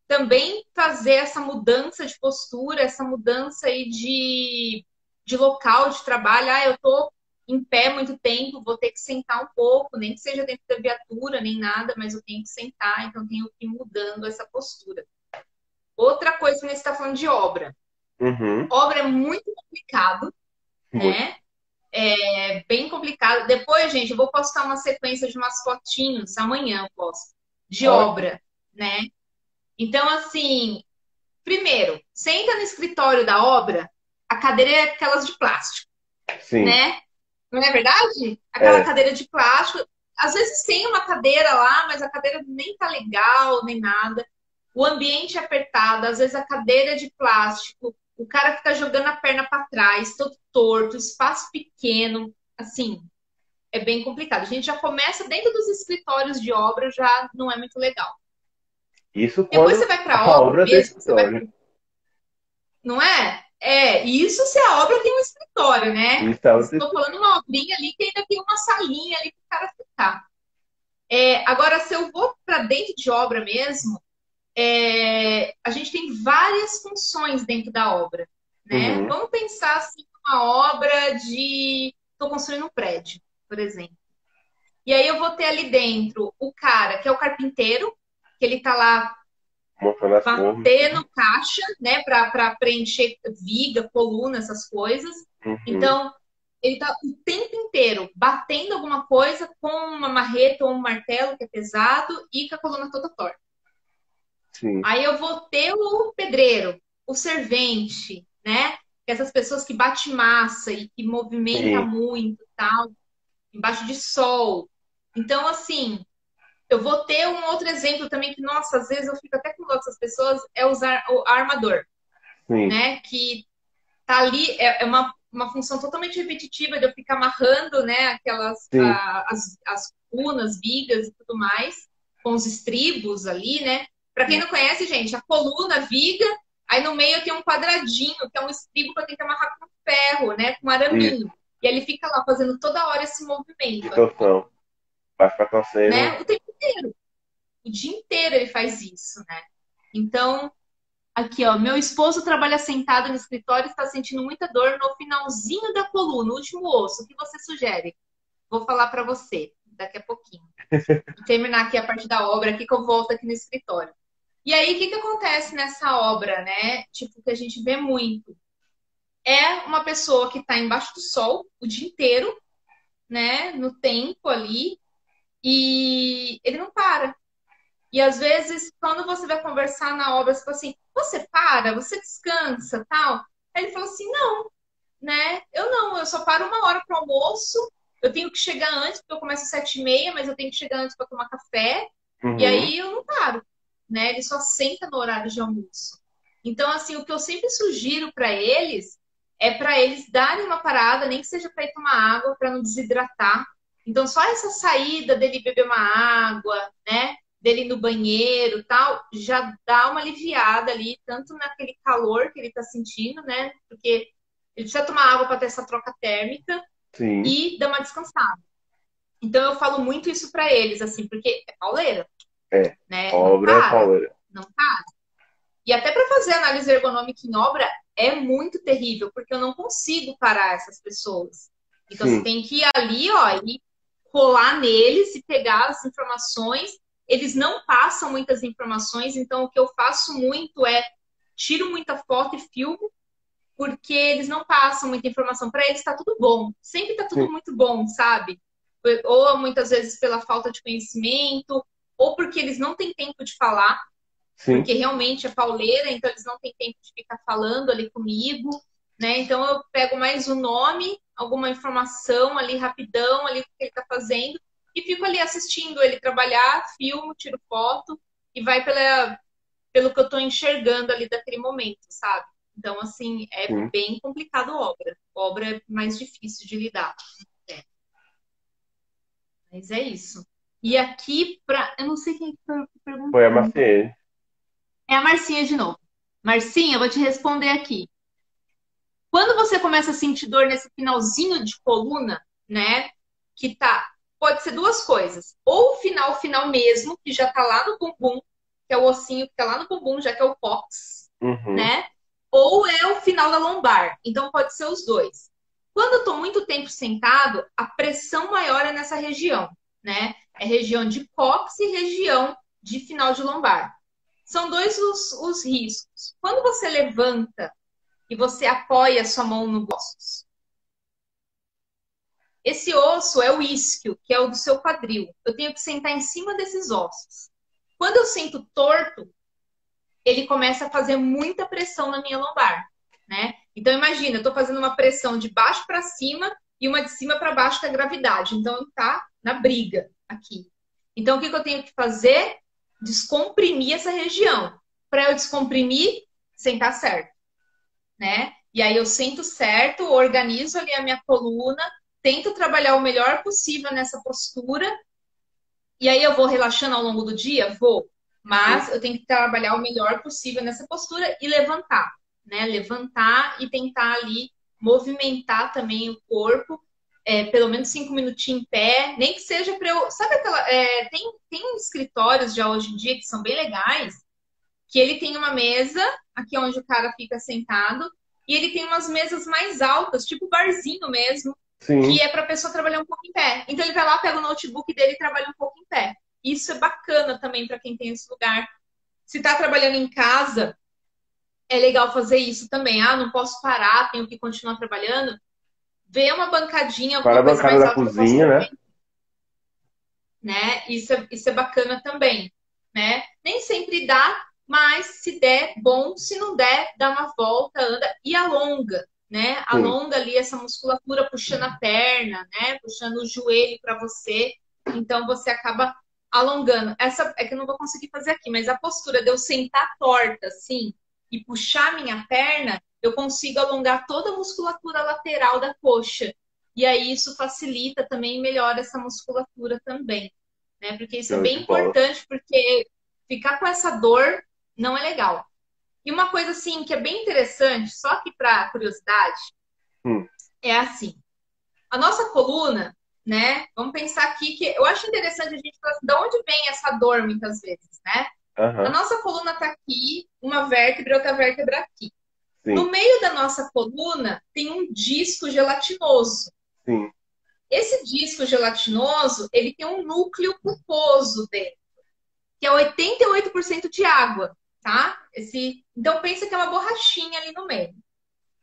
também fazer essa mudança de postura, essa mudança aí de, de local de trabalho. Ah, eu tô em pé muito tempo, vou ter que sentar um pouco, nem que seja dentro da viatura, nem nada, mas eu tenho que sentar, então tenho que ir mudando essa postura. Outra coisa que você está falando de obra. Uhum. Obra é muito complicado, muito. né? É bem complicado. Depois, gente, eu vou postar uma sequência de umas fotinhos, amanhã eu posto, de obra, né? Então, assim, primeiro, senta no escritório da obra, a cadeira é aquelas de plástico, Sim. né? Não é verdade? Aquela é. cadeira de plástico. Às vezes tem uma cadeira lá, mas a cadeira nem tá legal, nem nada. O ambiente é apertado, às vezes a cadeira é de plástico, o cara fica jogando a perna para trás, todo torto, espaço pequeno, assim, é bem complicado. A gente já começa dentro dos escritórios de obra, já não é muito legal. Isso Depois você vai para obra, obra mesmo, você vai... não é? É, isso se a obra tem um escritório, né? Estou falando uma obrinha ali que ainda tem uma salinha ali para o cara ficar. É, agora, se eu vou para dentro de obra mesmo, é, a gente tem várias funções dentro da obra, né? Uhum. Vamos pensar assim, uma obra de... Estou construindo um prédio, por exemplo. E aí eu vou ter ali dentro o cara que é o carpinteiro, que ele está lá batendo caixa, né, para preencher viga, coluna, essas coisas. Uhum. Então, ele tá o tempo inteiro batendo alguma coisa com uma marreta ou um martelo que é pesado e com a coluna toda torta. Sim. Aí eu vou ter o pedreiro, o servente, né? Essas pessoas que bate massa e que movimenta Sim. muito, tal, embaixo de sol. Então, assim, eu vou ter um outro exemplo também que, nossa, às vezes eu fico até com outras pessoas, é usar o armador. Sim. Né? Que tá ali, é, é, uma, uma função totalmente repetitiva de eu ficar amarrando, né, aquelas, a, as, as cunas, vigas e tudo mais, com os estribos ali, né? Para quem não conhece, gente, a coluna, viga, aí no meio tem um quadradinho, que é um estribo que eu tenho que amarrar com ferro, né, com araminho. E ele fica lá fazendo toda hora esse movimento. Então, Vai ficar torcendo. Né? O tempo inteiro. O dia inteiro ele faz isso, né? Então, aqui, ó, meu esposo trabalha sentado no escritório e está sentindo muita dor no finalzinho da coluna, no último osso. O que você sugere? Vou falar para você daqui a pouquinho. Vou terminar aqui a parte da obra aqui que eu volto aqui no escritório. E aí, o que, que acontece nessa obra, né? Tipo, que a gente vê muito. É uma pessoa que está embaixo do sol o dia inteiro, né? No tempo ali, e ele não para. E às vezes, quando você vai conversar na obra, você fala assim: você para, você descansa, tal. Aí ele falou assim: não, né? Eu não, eu só paro uma hora para almoço. Eu tenho que chegar antes, porque eu começo às sete e meia, mas eu tenho que chegar antes para tomar café. Uhum. E aí eu não paro, né? Ele só senta no horário de almoço. Então, assim, o que eu sempre sugiro para eles é para eles darem uma parada, nem que seja para ir tomar água, para não desidratar, então, só essa saída dele beber uma água, né? dele ir no banheiro tal, já dá uma aliviada ali, tanto naquele calor que ele está sentindo, né? Porque ele precisa tomar água para ter essa troca térmica Sim. e dar uma descansada. Então eu falo muito isso para eles, assim, porque é pauleira. É. Né? Obra é pauleira. Não para. E até para fazer análise ergonômica em obra é muito terrível, porque eu não consigo parar essas pessoas. Então Sim. você tem que ir ali, ó, e colar neles e pegar as informações eles não passam muitas informações, então o que eu faço muito é tiro muita foto e filmo, porque eles não passam muita informação. Para eles está tudo bom, sempre está tudo Sim. muito bom, sabe? Ou muitas vezes pela falta de conhecimento, ou porque eles não têm tempo de falar, Sim. porque realmente é pauleira, então eles não têm tempo de ficar falando ali comigo, né? Então eu pego mais o nome, alguma informação ali rapidão, ali o que ele está fazendo, e fico ali assistindo ele trabalhar, filmo, tiro foto e vai pela, pelo que eu estou enxergando ali daquele momento, sabe? Então, assim, é Sim. bem complicado obra. Obra é mais difícil de lidar. É. Mas é isso. E aqui, pra... eu não sei quem perguntou. Foi a Marcinha. É a Marcinha de novo. Marcinha, eu vou te responder aqui. Quando você começa a sentir dor nesse finalzinho de coluna, né? Que tá pode ser duas coisas. Ou o final, final mesmo, que já tá lá no bumbum, que é o ossinho que tá lá no bumbum, já que é o cox, uhum. né? Ou é o final da lombar. Então pode ser os dois. Quando eu tô muito tempo sentado, a pressão maior é nessa região, né? É região de cox e região de final de lombar. São dois os, os riscos. Quando você levanta e você apoia a sua mão no ossos, esse osso é o isquio, que é o do seu quadril. Eu tenho que sentar em cima desses ossos. Quando eu sento torto, ele começa a fazer muita pressão na minha lombar, né? Então imagina, eu estou fazendo uma pressão de baixo para cima e uma de cima para baixo com a gravidade. Então tá na briga aqui. Então o que, que eu tenho que fazer? Descomprimir essa região. Para eu descomprimir, sentar certo, né? E aí eu sento certo, organizo ali a minha coluna, tento trabalhar o melhor possível nessa postura. E aí eu vou relaxando ao longo do dia? Vou. Mas eu tenho que trabalhar o melhor possível nessa postura e levantar, né? Levantar e tentar ali movimentar também o corpo, é, pelo menos cinco minutinhos em pé, nem que seja para eu. Sabe aquela. É, tem, tem escritórios já hoje em dia que são bem legais, que ele tem uma mesa, aqui onde o cara fica sentado, e ele tem umas mesas mais altas, tipo barzinho mesmo, Sim. que é para a pessoa trabalhar um pouco em pé. Então ele vai lá, pega o notebook dele e trabalha um pouco em pé. Isso é bacana também para quem tem esse lugar. Se está trabalhando em casa, é legal fazer isso também. Ah, não posso parar, tenho que continuar trabalhando. Vê uma bancadinha, Para a bancada da cozinha, né? né? Isso é, isso é bacana também, né? Nem sempre dá, mas se der, bom. Se não der, dá uma volta, anda e alonga né? Alonga ali essa musculatura puxando a perna, né? Puxando o joelho para você. Então você acaba alongando. Essa é que eu não vou conseguir fazer aqui, mas a postura de eu sentar torta assim e puxar minha perna, eu consigo alongar toda a musculatura lateral da coxa. E aí isso facilita também e melhora essa musculatura também, né? Porque isso é bem importante, porque ficar com essa dor não é legal. E uma coisa assim que é bem interessante, só que para curiosidade, hum. é assim: a nossa coluna, né? Vamos pensar aqui que eu acho interessante a gente falar assim, de onde vem essa dor muitas vezes, né? Uhum. A nossa coluna está aqui, uma vértebra, outra vértebra aqui. Sim. No meio da nossa coluna tem um disco gelatinoso. Sim. Esse disco gelatinoso, ele tem um núcleo pulposo dentro, que é 88% de água tá? Esse, então pensa que é uma borrachinha ali no meio.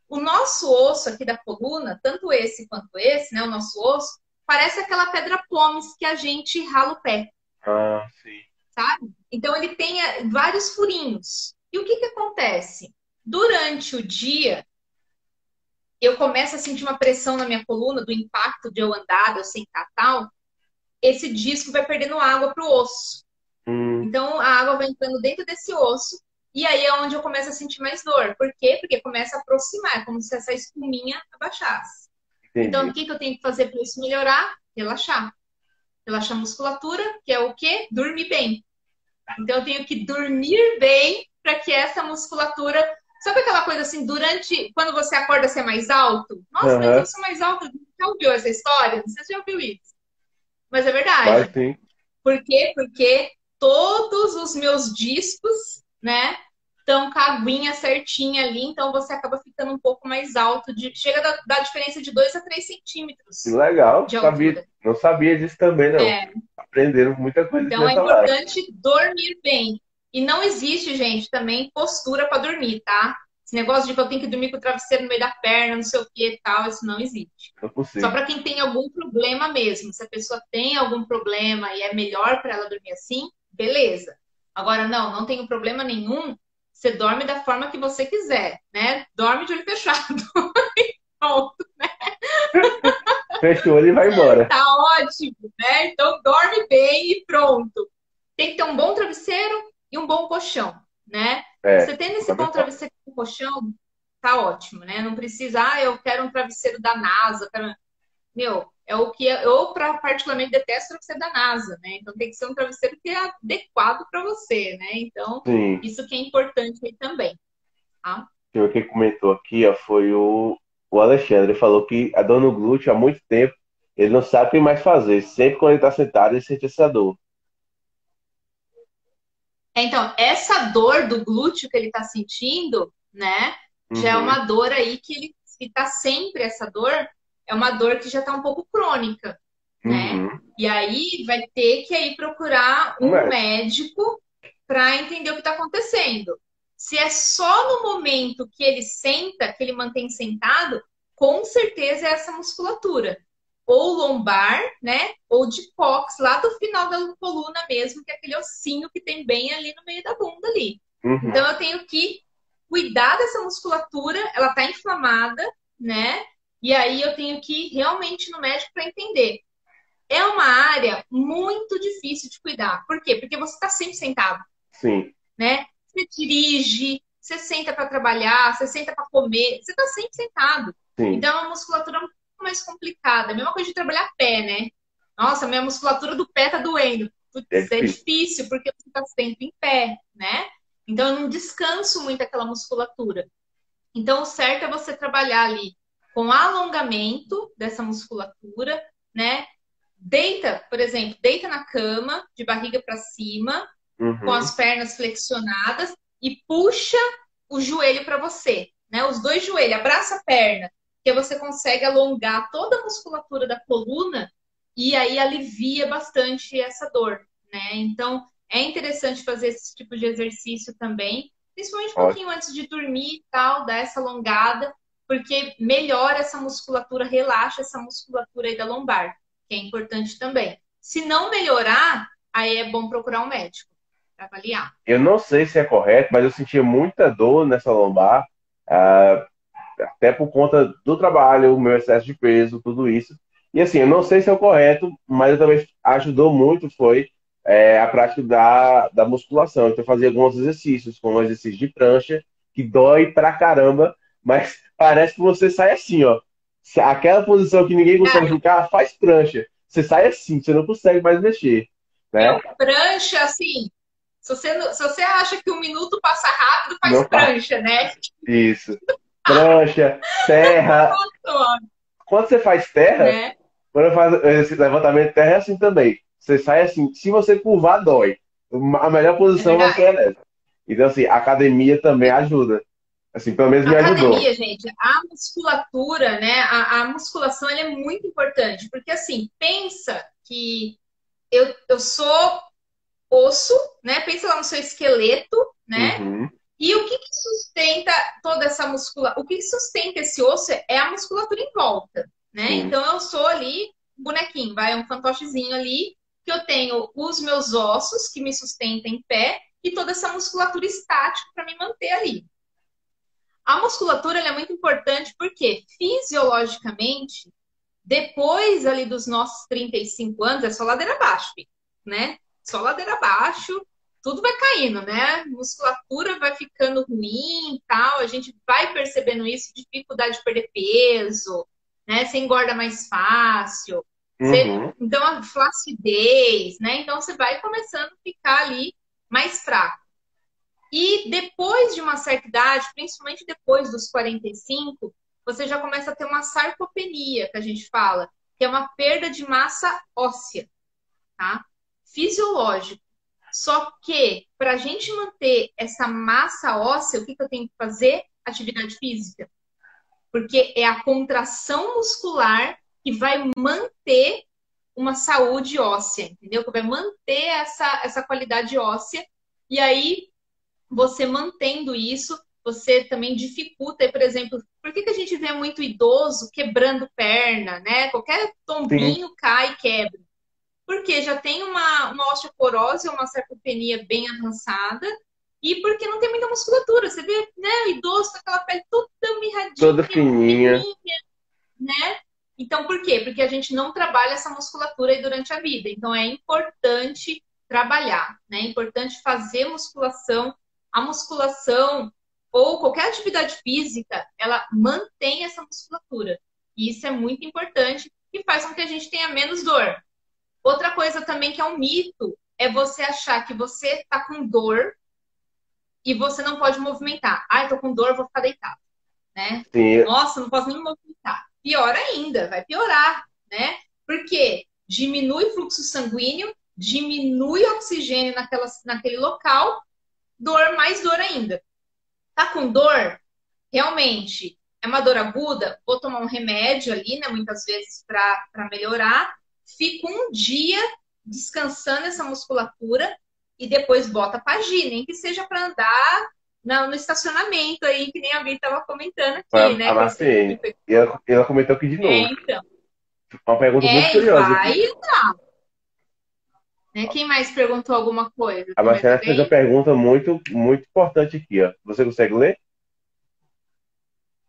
O nosso osso aqui da coluna, tanto esse quanto esse, né, o nosso osso, parece aquela pedra pomes que a gente rala o pé. Ah, sim. Sabe? Então ele tem eh, vários furinhos. E o que que acontece? Durante o dia, eu começo a sentir uma pressão na minha coluna do impacto de eu andar, de eu sentar tal. Esse disco vai perdendo água para o osso. Hum. Então a água vai entrando dentro desse osso e aí é onde eu começo a sentir mais dor. Por quê? Porque começa a aproximar, é como se essa espuminha abaixasse. Entendi. Então o que, que eu tenho que fazer para isso melhorar? Relaxar. Relaxar a musculatura, que é o quê? Dormir bem. Então eu tenho que dormir bem para que essa musculatura. Sabe aquela coisa assim, durante. Quando você acorda, você é mais alto? Nossa, uhum. mas eu sou mais alto. Já ouviu essa história? Você já ouviu isso? Mas é verdade. Mas, sim. Por quê? Porque todos os meus discos, né? Estão com a aguinha certinha ali, então você acaba ficando um pouco mais alto. De, chega a dar diferença de 2 a 3 centímetros. Que legal, sabia, não sabia disso também, não. É. Aprenderam muita coisa. Então é importante live. dormir bem. E não existe, gente, também postura para dormir, tá? Esse negócio de que eu tenho que dormir com o travesseiro no meio da perna, não sei o que e tal, isso não existe. Não é Só para quem tem algum problema mesmo. Se a pessoa tem algum problema e é melhor para ela dormir assim, beleza. Agora, não, não tenho problema nenhum. Você dorme da forma que você quiser, né? Dorme de olho fechado. Pronto, né? Fecha o olho e vai embora. Tá ótimo, né? Então dorme bem e pronto. Tem que ter um bom travesseiro e um bom colchão, né? É, você tendo esse bom travesseiro e um colchão, tá ótimo, né? Não precisa, ah, eu quero um travesseiro da NASA, quero... meu, é o que eu particularmente detesto travesseiro da NASA, né? Então tem que ser um travesseiro que é adequado para você, né? Então Sim. isso que é importante aí também. Tá? Quem comentou aqui ó, foi o, o Alexandre, ele falou que a dor no glúteo há muito tempo ele não sabe o que mais fazer. Sempre quando ele está sentado, ele sente essa dor. Então, essa dor do glúteo que ele está sentindo, né? Já é uhum. uma dor aí que ele está sempre essa dor, é uma dor que já está um pouco crônica, né? Uhum. E aí vai ter que aí procurar um Mas... médico para entender o que está acontecendo. Se é só no momento que ele senta, que ele mantém sentado, com certeza é essa musculatura. Ou lombar, né? Ou de cox, lá do final da coluna mesmo, que é aquele ossinho que tem bem ali no meio da bunda ali. Uhum. Então eu tenho que cuidar dessa musculatura, ela está inflamada, né? E aí eu tenho que ir realmente no médico para entender. É uma área muito difícil de cuidar. Por quê? Porque você está sempre sentado. Sim. Né? Você dirige, você senta para trabalhar, você senta para comer, você está sempre sentado. Sim. Então é uma musculatura um pouco mais complicada. A mesma coisa de trabalhar pé, né? Nossa, minha musculatura do pé tá doendo. Putz, é, é difícil porque você está sempre em pé, né? Então eu não descanso muito aquela musculatura. Então o certo é você trabalhar ali com alongamento dessa musculatura, né? Deita, por exemplo, deita na cama, de barriga para cima, uhum. com as pernas flexionadas e puxa o joelho para você, né? Os dois joelhos, abraça a perna, que você consegue alongar toda a musculatura da coluna e aí alivia bastante essa dor, né? Então, é interessante fazer esse tipo de exercício também, principalmente um pouquinho antes de dormir e tal, dar essa alongada porque melhora essa musculatura, relaxa essa musculatura aí da lombar, que é importante também. Se não melhorar, aí é bom procurar um médico para avaliar. Eu não sei se é correto, mas eu sentia muita dor nessa lombar, uh, até por conta do trabalho, o meu excesso de peso, tudo isso. E assim, eu não sei se é o correto, mas também ajudou muito foi é, a prática da, da musculação. Então, eu fazia alguns exercícios, como exercício de prancha, que dói pra caramba, mas parece que você sai assim, ó. Aquela posição que ninguém consegue ficar, faz prancha. Você sai assim, você não consegue mais mexer. Né? prancha, assim, se você, se você acha que um minuto passa rápido, faz não prancha, faz. né? Isso. Prancha, terra. Quando você faz terra, né? quando eu faço esse levantamento de terra é assim também. Você sai assim, se você curvar, dói. A melhor posição é você é nessa. Então, assim, a academia também ajuda. Assim, pelo menos me ajudou. Academia, gente, a musculatura, né? A, a musculação é muito importante, porque assim, pensa que eu, eu sou osso, né? Pensa lá no seu esqueleto, né? Uhum. E o que, que, sustenta toda essa musculatura? O que sustenta esse osso é a musculatura em volta, né? Então eu sou ali um bonequinho, vai um fantochezinho ali, que eu tenho os meus ossos que me sustentam em pé e toda essa musculatura estática para me manter ali. A musculatura é muito importante porque fisiologicamente, depois ali dos nossos 35 anos, é só ladeira abaixo, né? Só ladeira abaixo, tudo vai caindo, né? Musculatura vai ficando ruim e tal, a gente vai percebendo isso, dificuldade de perder peso, né? Você engorda mais fácil. Você... Uhum. Então, a flacidez, né? Então, você vai começando a ficar ali mais fraco. E depois de uma certa idade, principalmente depois dos 45, você já começa a ter uma sarcopenia, que a gente fala, que é uma perda de massa óssea, tá? Fisiológico. Só que, para a gente manter essa massa óssea, o que, que eu tenho que fazer? Atividade física. Porque é a contração muscular que vai manter uma saúde óssea, entendeu? Que vai manter essa, essa qualidade óssea. E aí, você mantendo isso, você também dificulta, por exemplo, por que, que a gente vê muito idoso quebrando perna, né? Qualquer tombinho Sim. cai e quebra. Porque já tem uma, uma osteoporose, uma sarcopenia bem avançada, e porque não tem muita musculatura. Você vê, né, o idoso com aquela pele toda mirradinha, toda fininha, fininha, né? Então, por quê? Porque a gente não trabalha essa musculatura aí durante a vida. Então, é importante trabalhar, né? É importante fazer musculação. A musculação ou qualquer atividade física, ela mantém essa musculatura. E isso é muito importante e faz com que a gente tenha menos dor. Outra coisa também que é um mito é você achar que você está com dor e você não pode movimentar. Ah, tô com dor, vou ficar deitado. Né? Sim. Nossa, não posso nem movimentar. Pior ainda, vai piorar, né? Porque diminui o fluxo sanguíneo, diminui o oxigênio naquela, naquele local, dor, mais dor ainda. Tá com dor? Realmente, é uma dor aguda? Vou tomar um remédio ali, né? Muitas vezes para melhorar. Fico um dia descansando essa musculatura e depois bota para agir, nem que seja para andar no, no, estacionamento aí, que nem a Bia estava comentando aqui, a, né? A Marcene, ela, ela comentou aqui de novo. É, então. Uma pergunta é, muito curiosa. Vai aqui. Né? Quem mais perguntou alguma coisa? A Marcela fez uma pergunta muito, muito importante aqui, ó. Você consegue ler?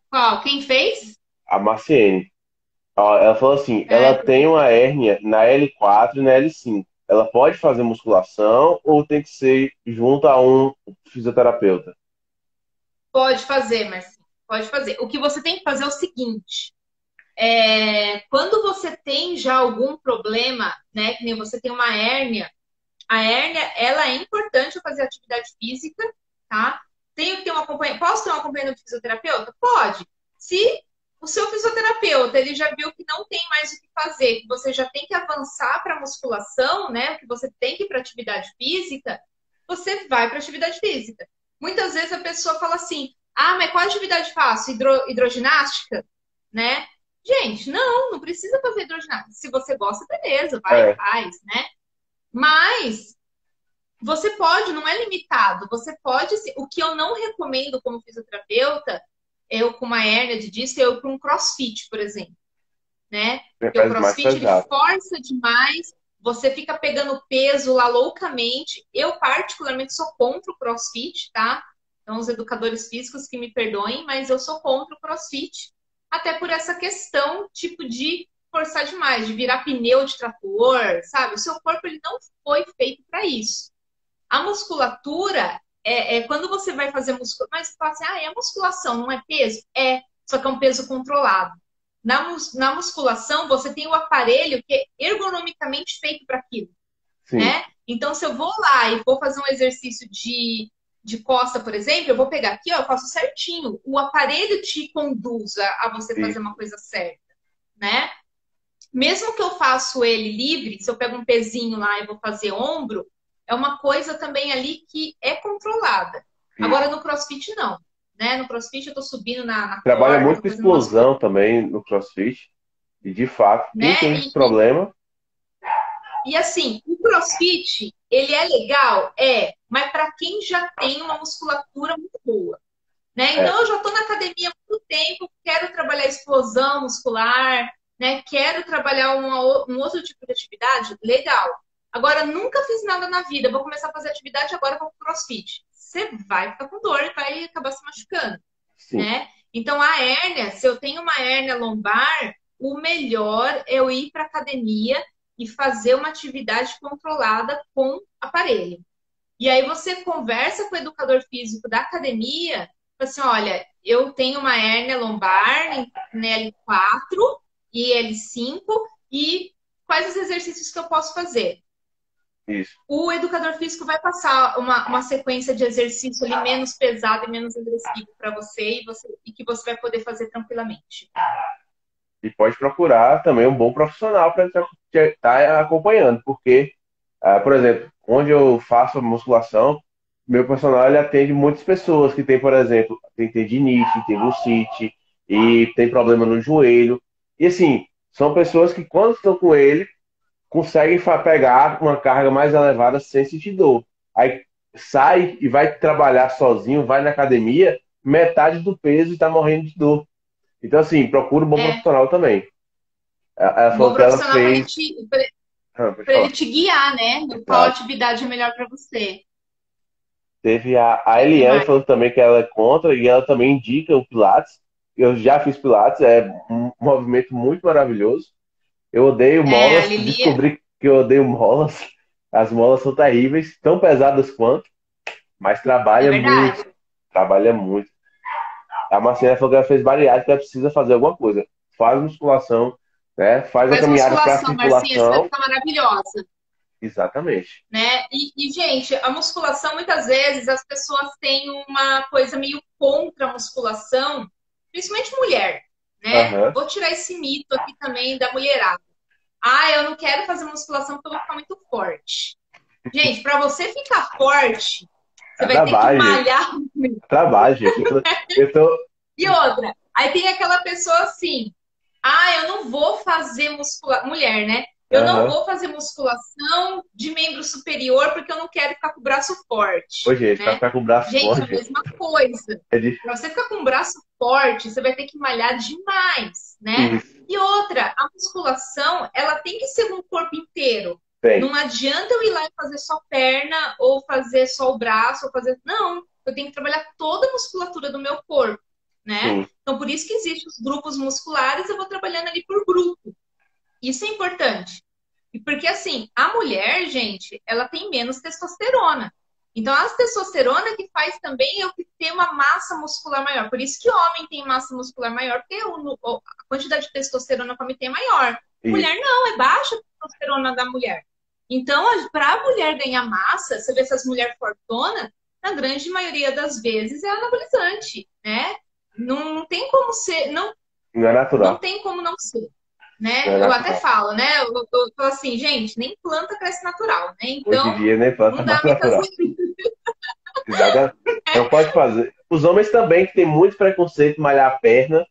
Qual? Quem fez? A Marciene. Ela falou assim: é. ela tem uma hérnia na L4 e na L5. Ela pode fazer musculação ou tem que ser junto a um fisioterapeuta? Pode fazer, mas pode fazer. O que você tem que fazer é o seguinte: é, quando você tem já algum problema, né, que nem você tem uma hérnia, a hérnia, ela é importante fazer atividade física, tá? Tenho que ter um acompanhamento, posso ter um acompanhamento de fisioterapeuta? Pode. Se o seu fisioterapeuta, ele já viu que não tem mais o que fazer, que você já tem que avançar para musculação, né, que você tem que ir para atividade física, você vai para atividade física. Muitas vezes a pessoa fala assim: "Ah, mas qual atividade faço? Hidro, hidroginástica?", né? Gente, não, não precisa fazer hidroginástica. Se você gosta, beleza, vai, é. faz, né? Mas você pode, não é limitado. Você pode. O que eu não recomendo como fisioterapeuta, eu com uma hérnia de disco, eu com um crossfit, por exemplo. Né? Porque o crossfit ele força demais, você fica pegando peso lá loucamente. Eu, particularmente, sou contra o crossfit, tá? Então, os educadores físicos que me perdoem, mas eu sou contra o crossfit até por essa questão, tipo, de forçar demais, de virar pneu de trator, sabe? O seu corpo ele não foi feito para isso. A musculatura é, é, quando você vai fazer musculação, mas você fala assim, ah, é musculação, não é peso? É, só que é um peso controlado. Na, mus, na musculação, você tem o aparelho que é ergonomicamente feito para aquilo. Né? Então, se eu vou lá e vou fazer um exercício de de costa, por exemplo, eu vou pegar aqui, ó, eu faço certinho. O aparelho te conduz a, você Sim. fazer uma coisa certa, né? Mesmo que eu faço ele livre, se eu pego um pezinho lá e vou fazer ombro, é uma coisa também ali que é controlada. Sim. Agora no CrossFit não, né? No CrossFit eu tô subindo na, na Trabalha corda, muito com explosão umas... também no CrossFit. E de fato, quem né? tem esse problema e assim, o crossfit, ele é legal? É, mas para quem já tem uma musculatura muito boa. Né? Então, é. eu já estou na academia há muito tempo, quero trabalhar explosão muscular, né? quero trabalhar uma, um outro tipo de atividade, legal. Agora, nunca fiz nada na vida, vou começar a fazer atividade agora com crossfit. Você vai ficar com dor e vai acabar se machucando. Né? Então, a hérnia, se eu tenho uma hérnia lombar, o melhor é eu ir para academia e fazer uma atividade controlada com aparelho. E aí você conversa com o educador físico da academia, assim, olha, eu tenho uma hérnia lombar em L4 e L5 e quais os exercícios que eu posso fazer? Isso. o educador físico vai passar uma, uma sequência de exercício ali menos pesado e menos agressivo para você e, você e que você vai poder fazer tranquilamente. E pode procurar também um bom profissional para estar tá acompanhando, porque, uh, por exemplo, onde eu faço a musculação, meu personal ele atende muitas pessoas que tem, por exemplo, tem tendinite, tem bursite e tem problema no joelho. E assim, são pessoas que quando estão com ele, conseguem pegar uma carga mais elevada sem sentir dor. Aí sai e vai trabalhar sozinho, vai na academia, metade do peso e está morrendo de dor. Então, assim, procura um bom é. profissional também. Ela falou que ela fez. Para ah, ele te guiar, né? Qual atividade é melhor para você. Teve a, a Eliane falando também que ela é contra e ela também indica o Pilates. Eu já fiz Pilates, é um movimento muito maravilhoso. Eu odeio é, molas, é, descobri que eu odeio molas. As molas são terríveis, tão pesadas quanto, mas trabalha é muito. Trabalha muito. A Marcela falou que ela fez bariátrica, ela precisa fazer alguma coisa. Faz musculação, né? Faz, Faz a caminhada para circulação. Marcinha, vai ficar maravilhosa. Exatamente. Né? E, e, gente, a musculação, muitas vezes, as pessoas têm uma coisa meio contra a musculação, principalmente mulher, né? Uhum. Vou tirar esse mito aqui também da mulherada. Ah, eu não quero fazer musculação porque eu vou ficar muito forte. Gente, para você ficar forte, você é vai trabalho. ter que malhar. Trabalho, gente. Eu tô... E outra, aí tem aquela pessoa assim, ah, eu não vou fazer musculação. Mulher, né? Eu uhum. não vou fazer musculação de membro superior porque eu não quero ficar com o braço forte. Ô, gente, né? ficar com o braço gente, forte. Gente, a mesma coisa. É de... Pra você ficar com o braço forte, você vai ter que malhar demais, né? Isso. E outra, a musculação, ela tem que ser no corpo inteiro. Tem. Não adianta eu ir lá e fazer só perna, ou fazer só o braço, ou fazer. Não, eu tenho que trabalhar toda a musculatura do meu corpo né? Sim. Então, por isso que existem os grupos musculares, eu vou trabalhando ali por grupo. Isso é importante. E porque, assim, a mulher, gente, ela tem menos testosterona. Então, a testosterona que faz também eu ter uma massa muscular maior. Por isso que o homem tem massa muscular maior, porque a quantidade de testosterona o homem tem é maior. Isso. Mulher não, é baixa a testosterona da mulher. Então, para a mulher ganhar massa, você vê essas mulheres fortonas, na grande maioria das vezes é anabolizante, né? Não, não tem como ser. Não, não é natural. Não tem como não ser. Né? É eu até falo, né? Eu, eu, eu falo assim, gente, nem planta cresce natural, né? Então. Dia, nem planta não dá natural. Exatamente. Não pode fazer. Os homens também que tem muito preconceito malhar a perna,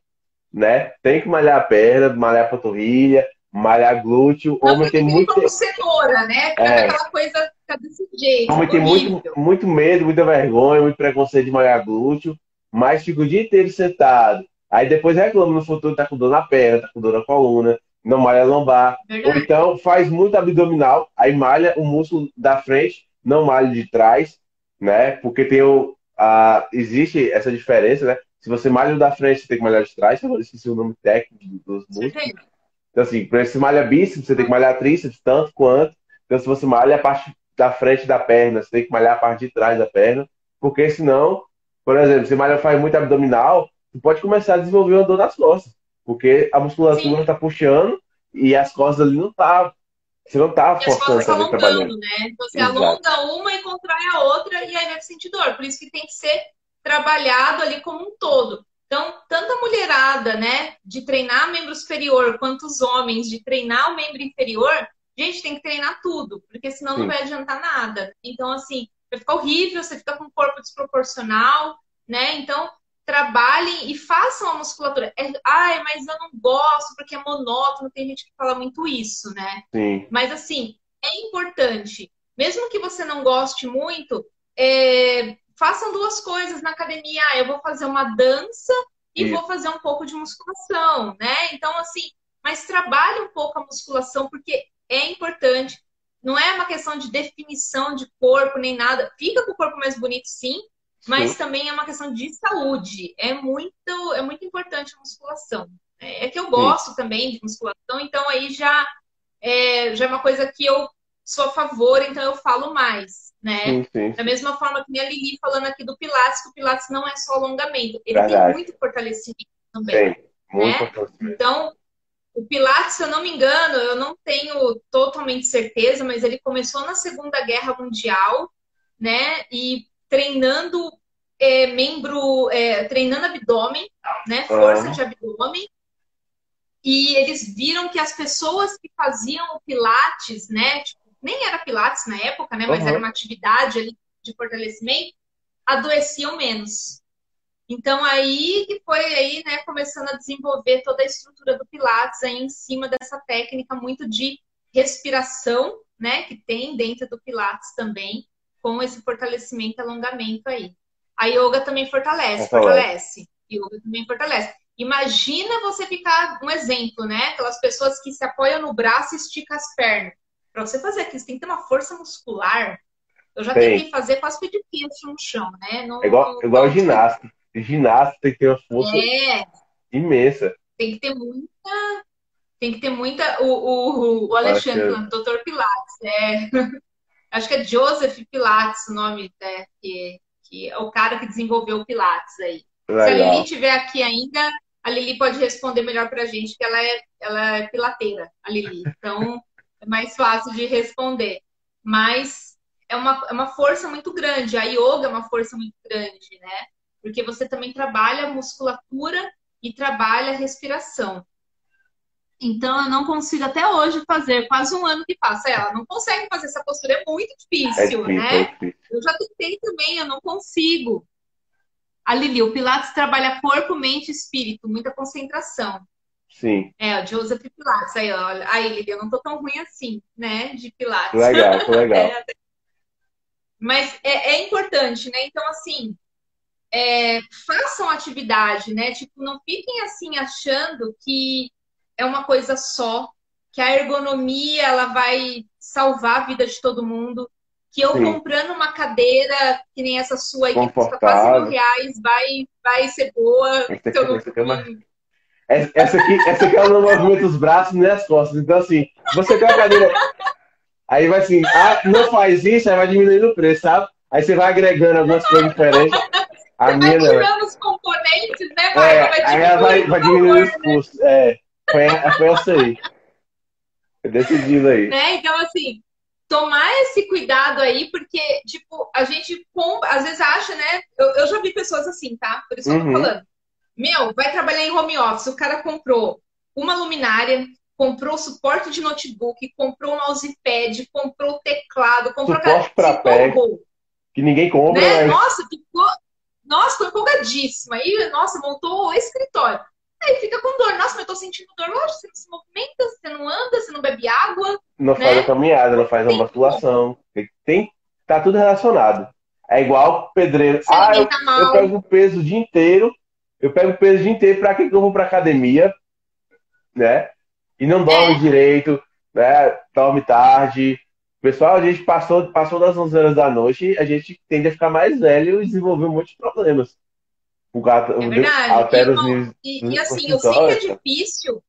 né? Tem que malhar a perna, malhar a panturrilha, malhar glúteo. Não, homem tem muito. Como cenoura, né? É. Aquela coisa fica desse jeito. Homem tem muito, muito medo, muita vergonha, muito preconceito de malhar glúteo mas fica o dia inteiro sentado. Aí depois reclama no futuro, tá com dor na perna, tá com dor na coluna, não malha lombar. Ou então faz muito abdominal, aí malha o músculo da frente, não malha de trás, né? Porque tem o. A, existe essa diferença, né? Se você malha o da frente, você tem que malhar de trás, eu esqueci o nome técnico dos músculos. Então, assim, por exemplo, se malha bíceps, você tem que malhar tríceps tanto quanto. Então, se você malha a parte da frente da perna, você tem que malhar a parte de trás da perna, porque senão por exemplo, se malha faz muito abdominal, tu pode começar a desenvolver uma dor nas costas, porque a musculatura está puxando e as costas ali não tá você não tá e forçando as costas trabalhando. né? Você Exato. alonga uma e contrai a outra e aí vai sentir dor. Por isso que tem que ser trabalhado ali como um todo. Então, tanto a mulherada, né, de treinar membro superior, quanto os homens de treinar o membro inferior, gente, tem que treinar tudo, porque senão Sim. não vai adiantar nada. Então, assim, vai ficar horrível, você fica com um corpo desproporcional, né? Então, trabalhem e façam a musculatura. É, Ai, mas eu não gosto porque é monótono, tem gente que fala muito isso, né? Sim. Mas assim, é importante. Mesmo que você não goste muito, é... façam duas coisas na academia. Ah, eu vou fazer uma dança e isso. vou fazer um pouco de musculação, né? Então, assim, mas trabalhe um pouco a musculação, porque é importante. Não é uma questão de definição de corpo nem nada. Fica com o corpo mais bonito, sim, mas sim. também é uma questão de saúde. É muito, é muito importante a musculação. É, é que eu gosto sim. também de musculação, então aí já é, já é uma coisa que eu sou a favor, então eu falo mais, né? Sim. Da mesma forma que a Lili falando aqui do Pilates, que o Pilates não é só alongamento, ele Verdade. tem muito fortalecimento também. Sim, muito né? fortalecimento. Então, o Pilates, se eu não me engano, eu não tenho totalmente certeza, mas ele começou na Segunda Guerra Mundial, né? E treinando é, membro, é, treinando abdômen, né? Força uhum. de abdômen. E eles viram que as pessoas que faziam o Pilates, né? Tipo, nem era Pilates na época, né? Mas uhum. era uma atividade ali de fortalecimento, adoeciam menos. Então aí que foi aí, né, começando a desenvolver toda a estrutura do Pilates aí em cima dessa técnica muito de respiração, né, que tem dentro do Pilates também, com esse fortalecimento e alongamento aí. A yoga também fortalece, fortalece. Yoga também fortalece. Imagina você ficar um exemplo, né? Aquelas pessoas que se apoiam no braço e esticam as pernas. Para você fazer aquilo, você tem que ter uma força muscular. Eu já tentei fazer quase pedir no chão, né? No, é igual, no... igual ginasta ginasta tem que ter uma força é. imensa. Tem que ter muita. Tem que ter muita. O, o, o Alexandre, o doutor Pilates, é. Acho que é Joseph Pilates o nome, né? Que, que é o cara que desenvolveu o Pilates aí. Legal. Se a Lili estiver aqui ainda, a Lili pode responder melhor pra gente, que ela é, ela é pilateira, a Lili. Então, é mais fácil de responder. Mas é uma, é uma força muito grande. A yoga é uma força muito grande, né? Porque você também trabalha a musculatura e trabalha a respiração. Então, eu não consigo até hoje fazer, quase um ano que passa. Ela não consegue fazer essa postura, é muito difícil, é difícil né? É difícil. Eu já tentei também, eu não consigo. A Lili, o Pilates trabalha corpo, mente e espírito, muita concentração. Sim. É, o Joseph Pilates. Aí, olha, aí, Lili, eu não tô tão ruim assim, né? De Pilates. Legal, legal. é, mas é, é importante, né? Então, assim, é, façam atividade, né? Tipo, não fiquem assim achando que é uma coisa só, que a ergonomia ela vai salvar a vida de todo mundo, que eu Sim. comprando uma cadeira que nem essa sua aí, que custa quase mil reais, vai, vai ser boa. Essa aqui, então, essa aqui é uma... Essa aqui, essa aqui ela não movimenta os braços nem as costas. Então, assim, você quer uma cadeira. Aí vai assim, ah, não faz isso, aí vai diminuindo o preço, sabe? Aí você vai agregando algumas coisas diferentes. A Você minha vai tirando os componentes, né? Vai, é, vai aí ela vai, vai diminuir os custos. É, foi, foi essa aí. Foi decidido aí. Né? Então, assim, tomar esse cuidado aí, porque, tipo, a gente às vezes acha, né? Eu, eu já vi pessoas assim, tá? Por isso que eu tô uhum. falando. Meu, vai trabalhar em home office, o cara comprou uma luminária, comprou suporte de notebook, comprou mousepad, comprou teclado, comprou suporte para pé, que ninguém compra. Né? Mas... Nossa, ficou nossa, tô empolgadíssima. Aí, nossa, montou o escritório. Aí fica com dor. Nossa, mas eu tô sentindo dor. Você não se movimenta, você não anda, você não bebe água. Não né? faz a caminhada, não faz a musculação. Tem, tá tudo relacionado. É igual pedreiro. Você ah, eu, eu, pego o peso o dia inteiro. Eu pego o peso o dia inteiro. Pra que, que eu vou pra academia? Né? E não dorme é. direito, né? Dorme tarde. Pessoal, a gente passou, passou das 11 horas da noite, a gente tende a ficar mais velho e desenvolver um monte de problemas. O gato é verdade. Altera e, os níveis, e, e assim, eu sei que é difícil,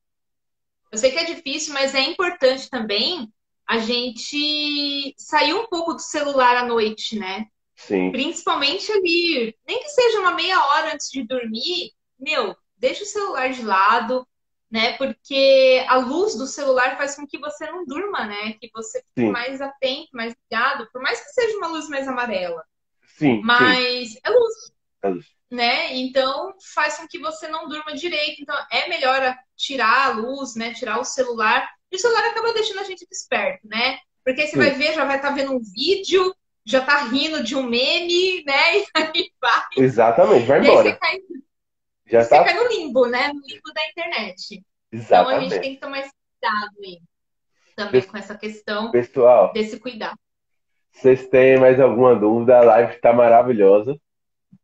eu sei que é difícil, mas é importante também a gente sair um pouco do celular à noite, né? Sim. Principalmente ali, nem que seja uma meia hora antes de dormir, meu, deixa o celular de lado, né? Porque a luz do celular faz com que você não durma, né? Que você fique sim. mais atento, mais ligado, por mais que seja uma luz mais amarela. Sim. Mas sim. é luz. É luz. Né? Então faz com que você não durma direito. Então é melhor tirar a luz, né? Tirar o celular. E o celular acaba deixando a gente desperto, né? Porque aí você sim. vai ver, já vai estar tá vendo um vídeo, já tá rindo de um meme, né? E aí vai. Exatamente, vai embora. Cai, já você tá... cai no limbo, né? No limbo da internet. Exatamente. Então a gente tem que tomar esse cuidado aí. Também com essa questão Pessoal, desse cuidado. Vocês têm mais alguma dúvida? A live está maravilhosa.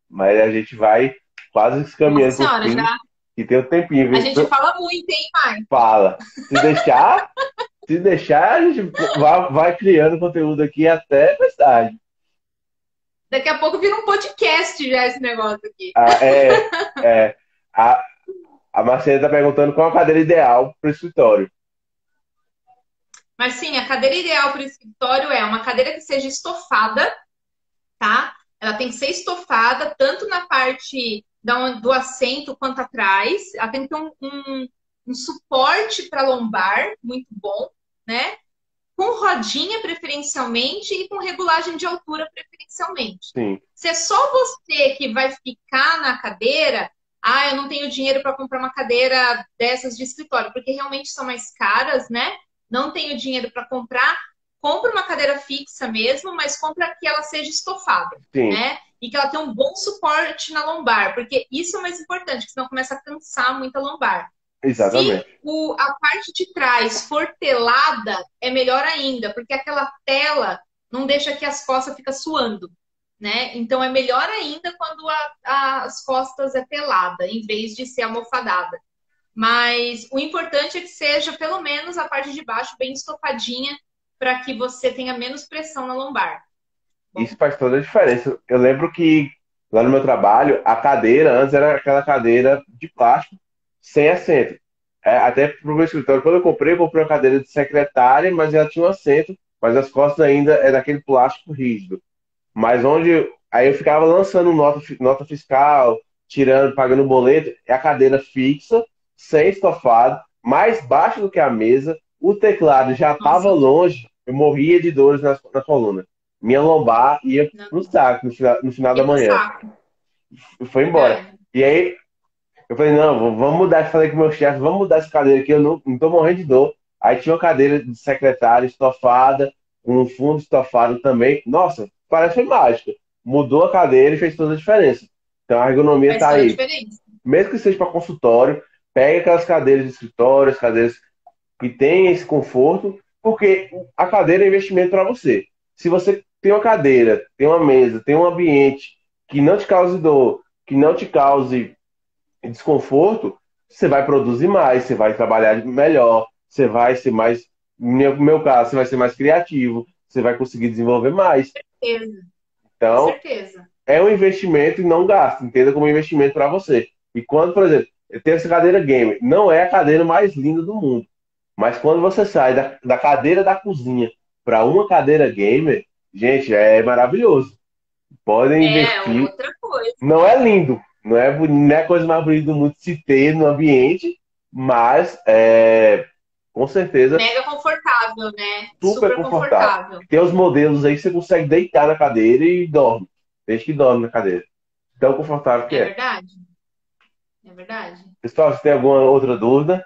Mas a gente vai quase caminhando Nossa senhora, já... E tem um tempinho. Viu? A gente fala muito, hein, Mai? Fala. Se deixar, se deixar, a gente vai, vai criando conteúdo aqui até mais tarde. Daqui a pouco vira um podcast já esse negócio aqui. Ah, é, é. A, a Marcela está perguntando qual a cadeira ideal para o escritório. Sim, a cadeira ideal para o escritório é uma cadeira que seja estofada, tá? Ela tem que ser estofada tanto na parte do assento quanto atrás. Ela tem que ter um, um, um suporte para lombar muito bom, né? Com rodinha preferencialmente e com regulagem de altura preferencialmente. Sim. Se é só você que vai ficar na cadeira, ah, eu não tenho dinheiro para comprar uma cadeira dessas de escritório, porque realmente são mais caras, né? Não tenho dinheiro para comprar. Compra uma cadeira fixa mesmo, mas compra que ela seja estofada, Sim. né? E que ela tenha um bom suporte na lombar, porque isso é o mais importante, que senão começa a cansar muito a lombar. Exatamente. Se o, a parte de trás for telada, é melhor ainda, porque aquela tela não deixa que as costas fiquem suando né? Então é melhor ainda quando a, a, as costas é pelada, em vez de ser almofadada. Mas o importante é que seja pelo menos a parte de baixo bem estofadinha para que você tenha menos pressão na lombar. Bom. Isso faz toda a diferença. Eu lembro que lá no meu trabalho, a cadeira antes era aquela cadeira de plástico sem assento. É, até para o meu escritório, quando eu comprei, eu comprei uma cadeira de secretária, mas ela tinha um assento, mas as costas ainda é daquele plástico rígido. Mas onde. Aí eu ficava lançando nota, nota fiscal, tirando, pagando boleto, é a cadeira fixa, sem estofado, mais baixo do que a mesa, o teclado já estava longe, eu morria de dores na, na coluna. Minha lombar ia Não. no saco no final, no final da manhã. Foi embora. É. E aí eu falei, não, vamos mudar. Falei com o meu chefe, vamos mudar essa cadeira aqui, eu não, não tô morrendo de dor. Aí tinha uma cadeira de secretário estofada, um fundo estofado também. Nossa, parece mágica. Mudou a cadeira e fez toda a diferença. Então a ergonomia está aí. Mesmo que seja para consultório, pegue aquelas cadeiras de escritório, as cadeiras que têm esse conforto, porque a cadeira é investimento para você. Se você tem uma cadeira, tem uma mesa, tem um ambiente que não te cause dor, que não te cause desconforto, você vai produzir mais, você vai trabalhar melhor, você vai ser mais, no meu caso, você vai ser mais criativo, você vai conseguir desenvolver mais certeza. Então, certeza. é um investimento e não gasto. Entenda como um investimento para você. E quando, por exemplo, eu tenho essa cadeira gamer, não é a cadeira mais linda do mundo. Mas quando você sai da, da cadeira da cozinha para uma cadeira gamer, gente, é maravilhoso. Podem é, investir. outra coisa. Não é lindo, não é, não é a coisa mais bonita do mundo se ter no ambiente, mas é, com certeza. Mega confortável, né? Super, Super confortável. confortável. Tem os modelos aí que você consegue deitar na cadeira e dorme. Desde que dorme na cadeira. Tão confortável que é. É verdade. É verdade. Pessoal, se tem alguma outra dúvida,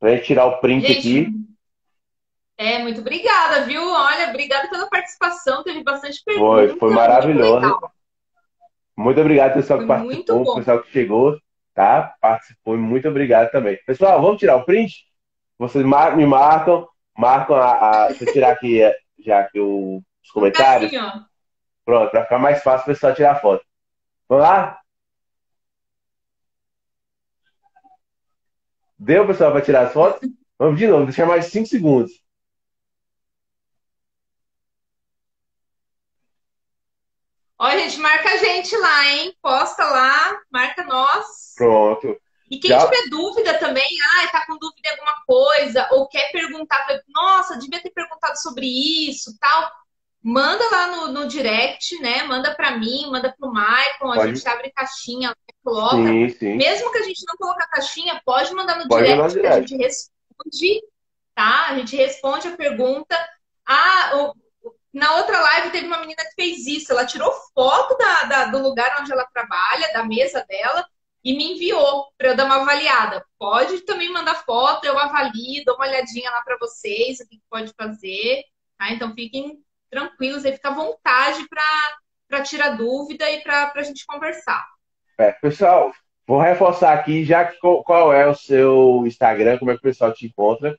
pra gente tirar o print gente, aqui. É, muito obrigada, viu? Olha, obrigada pela participação. Teve bastante perguntas. Foi, foi maravilhoso. Muito, obrigado, pessoal, que participou, pessoal que chegou, tá? Participou. Muito obrigado também. Pessoal, vamos tirar o print? Vocês me marcam, marcam a. a deixa eu tirar aqui já aqui os comentários. Assim, Pronto, para ficar mais fácil o pessoal tirar foto. Vamos lá? Deu, pessoal, para tirar as fotos? Vamos de novo, deixar mais 5 segundos. Ó, gente, marca a gente lá, hein? Posta lá, marca nós. Pronto. E quem Já... tiver dúvida também, ah, tá com dúvida em alguma coisa, ou quer perguntar, nossa, devia ter perguntado sobre isso, tal, manda lá no, no direct, né? Manda para mim, manda pro Maicon, a gente abre caixinha, coloca. Sim, sim. Mesmo que a gente não coloque a caixinha, pode mandar no pode direct, mandar que a gente responde, tá? A gente responde a pergunta. Ah, o, na outra live teve uma menina que fez isso, ela tirou foto da, da, do lugar onde ela trabalha, da mesa dela, e me enviou para eu dar uma avaliada. Pode também mandar foto, eu avalio, dou uma olhadinha lá para vocês, o que pode fazer. Tá? Então fiquem tranquilos aí, fica à vontade para tirar dúvida e para a gente conversar. É, pessoal, vou reforçar aqui, já que qual é o seu Instagram, como é que o pessoal te encontra?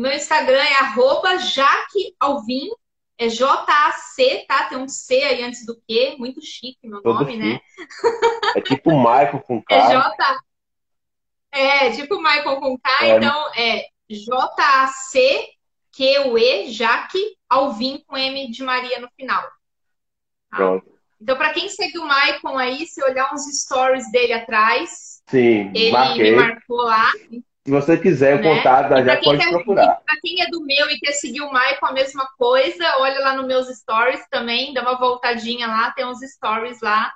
Meu Instagram é arroba jaquealvin, é J-A-C, tá? Tem um C aí antes do Q, muito chique meu Todo nome, né? É tipo Michael com K. É J. É, tipo Michael com K, é. então é J-A-C-Q-U-E, Jaque, Alvin com M de Maria no final. Tá? Pronto. Então, para quem segue o Maicon aí, se olhar uns stories dele atrás, Sim, ele marquei. me marcou lá. Se você quiser o né? contato, já pode quer, procurar. Para quem é do meu e quer seguir o Maicon, a mesma coisa, olha lá nos meus stories também, dá uma voltadinha lá, tem uns stories lá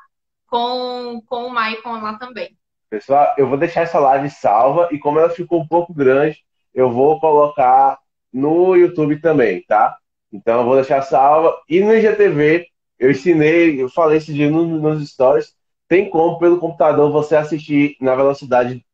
com, com o Maicon lá também. Pessoal, eu vou deixar essa live salva e como ela ficou um pouco grande, eu vou colocar no YouTube também, tá? Então eu vou deixar salva. E no IGTV, eu ensinei, eu falei esse dia nos, nos stories, tem como pelo computador você assistir na velocidade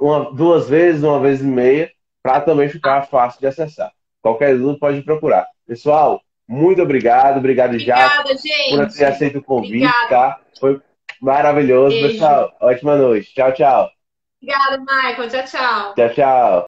uma, duas vezes, uma vez e meia, para também ficar fácil de acessar. Qualquer dúvida pode procurar. Pessoal, muito obrigado, obrigado já por ter aceito o convite, Obrigada. tá? Foi maravilhoso, Beijo. pessoal. Ótima noite. Tchau, tchau. Obrigada, Michael. Tchau, tchau. Tchau, tchau.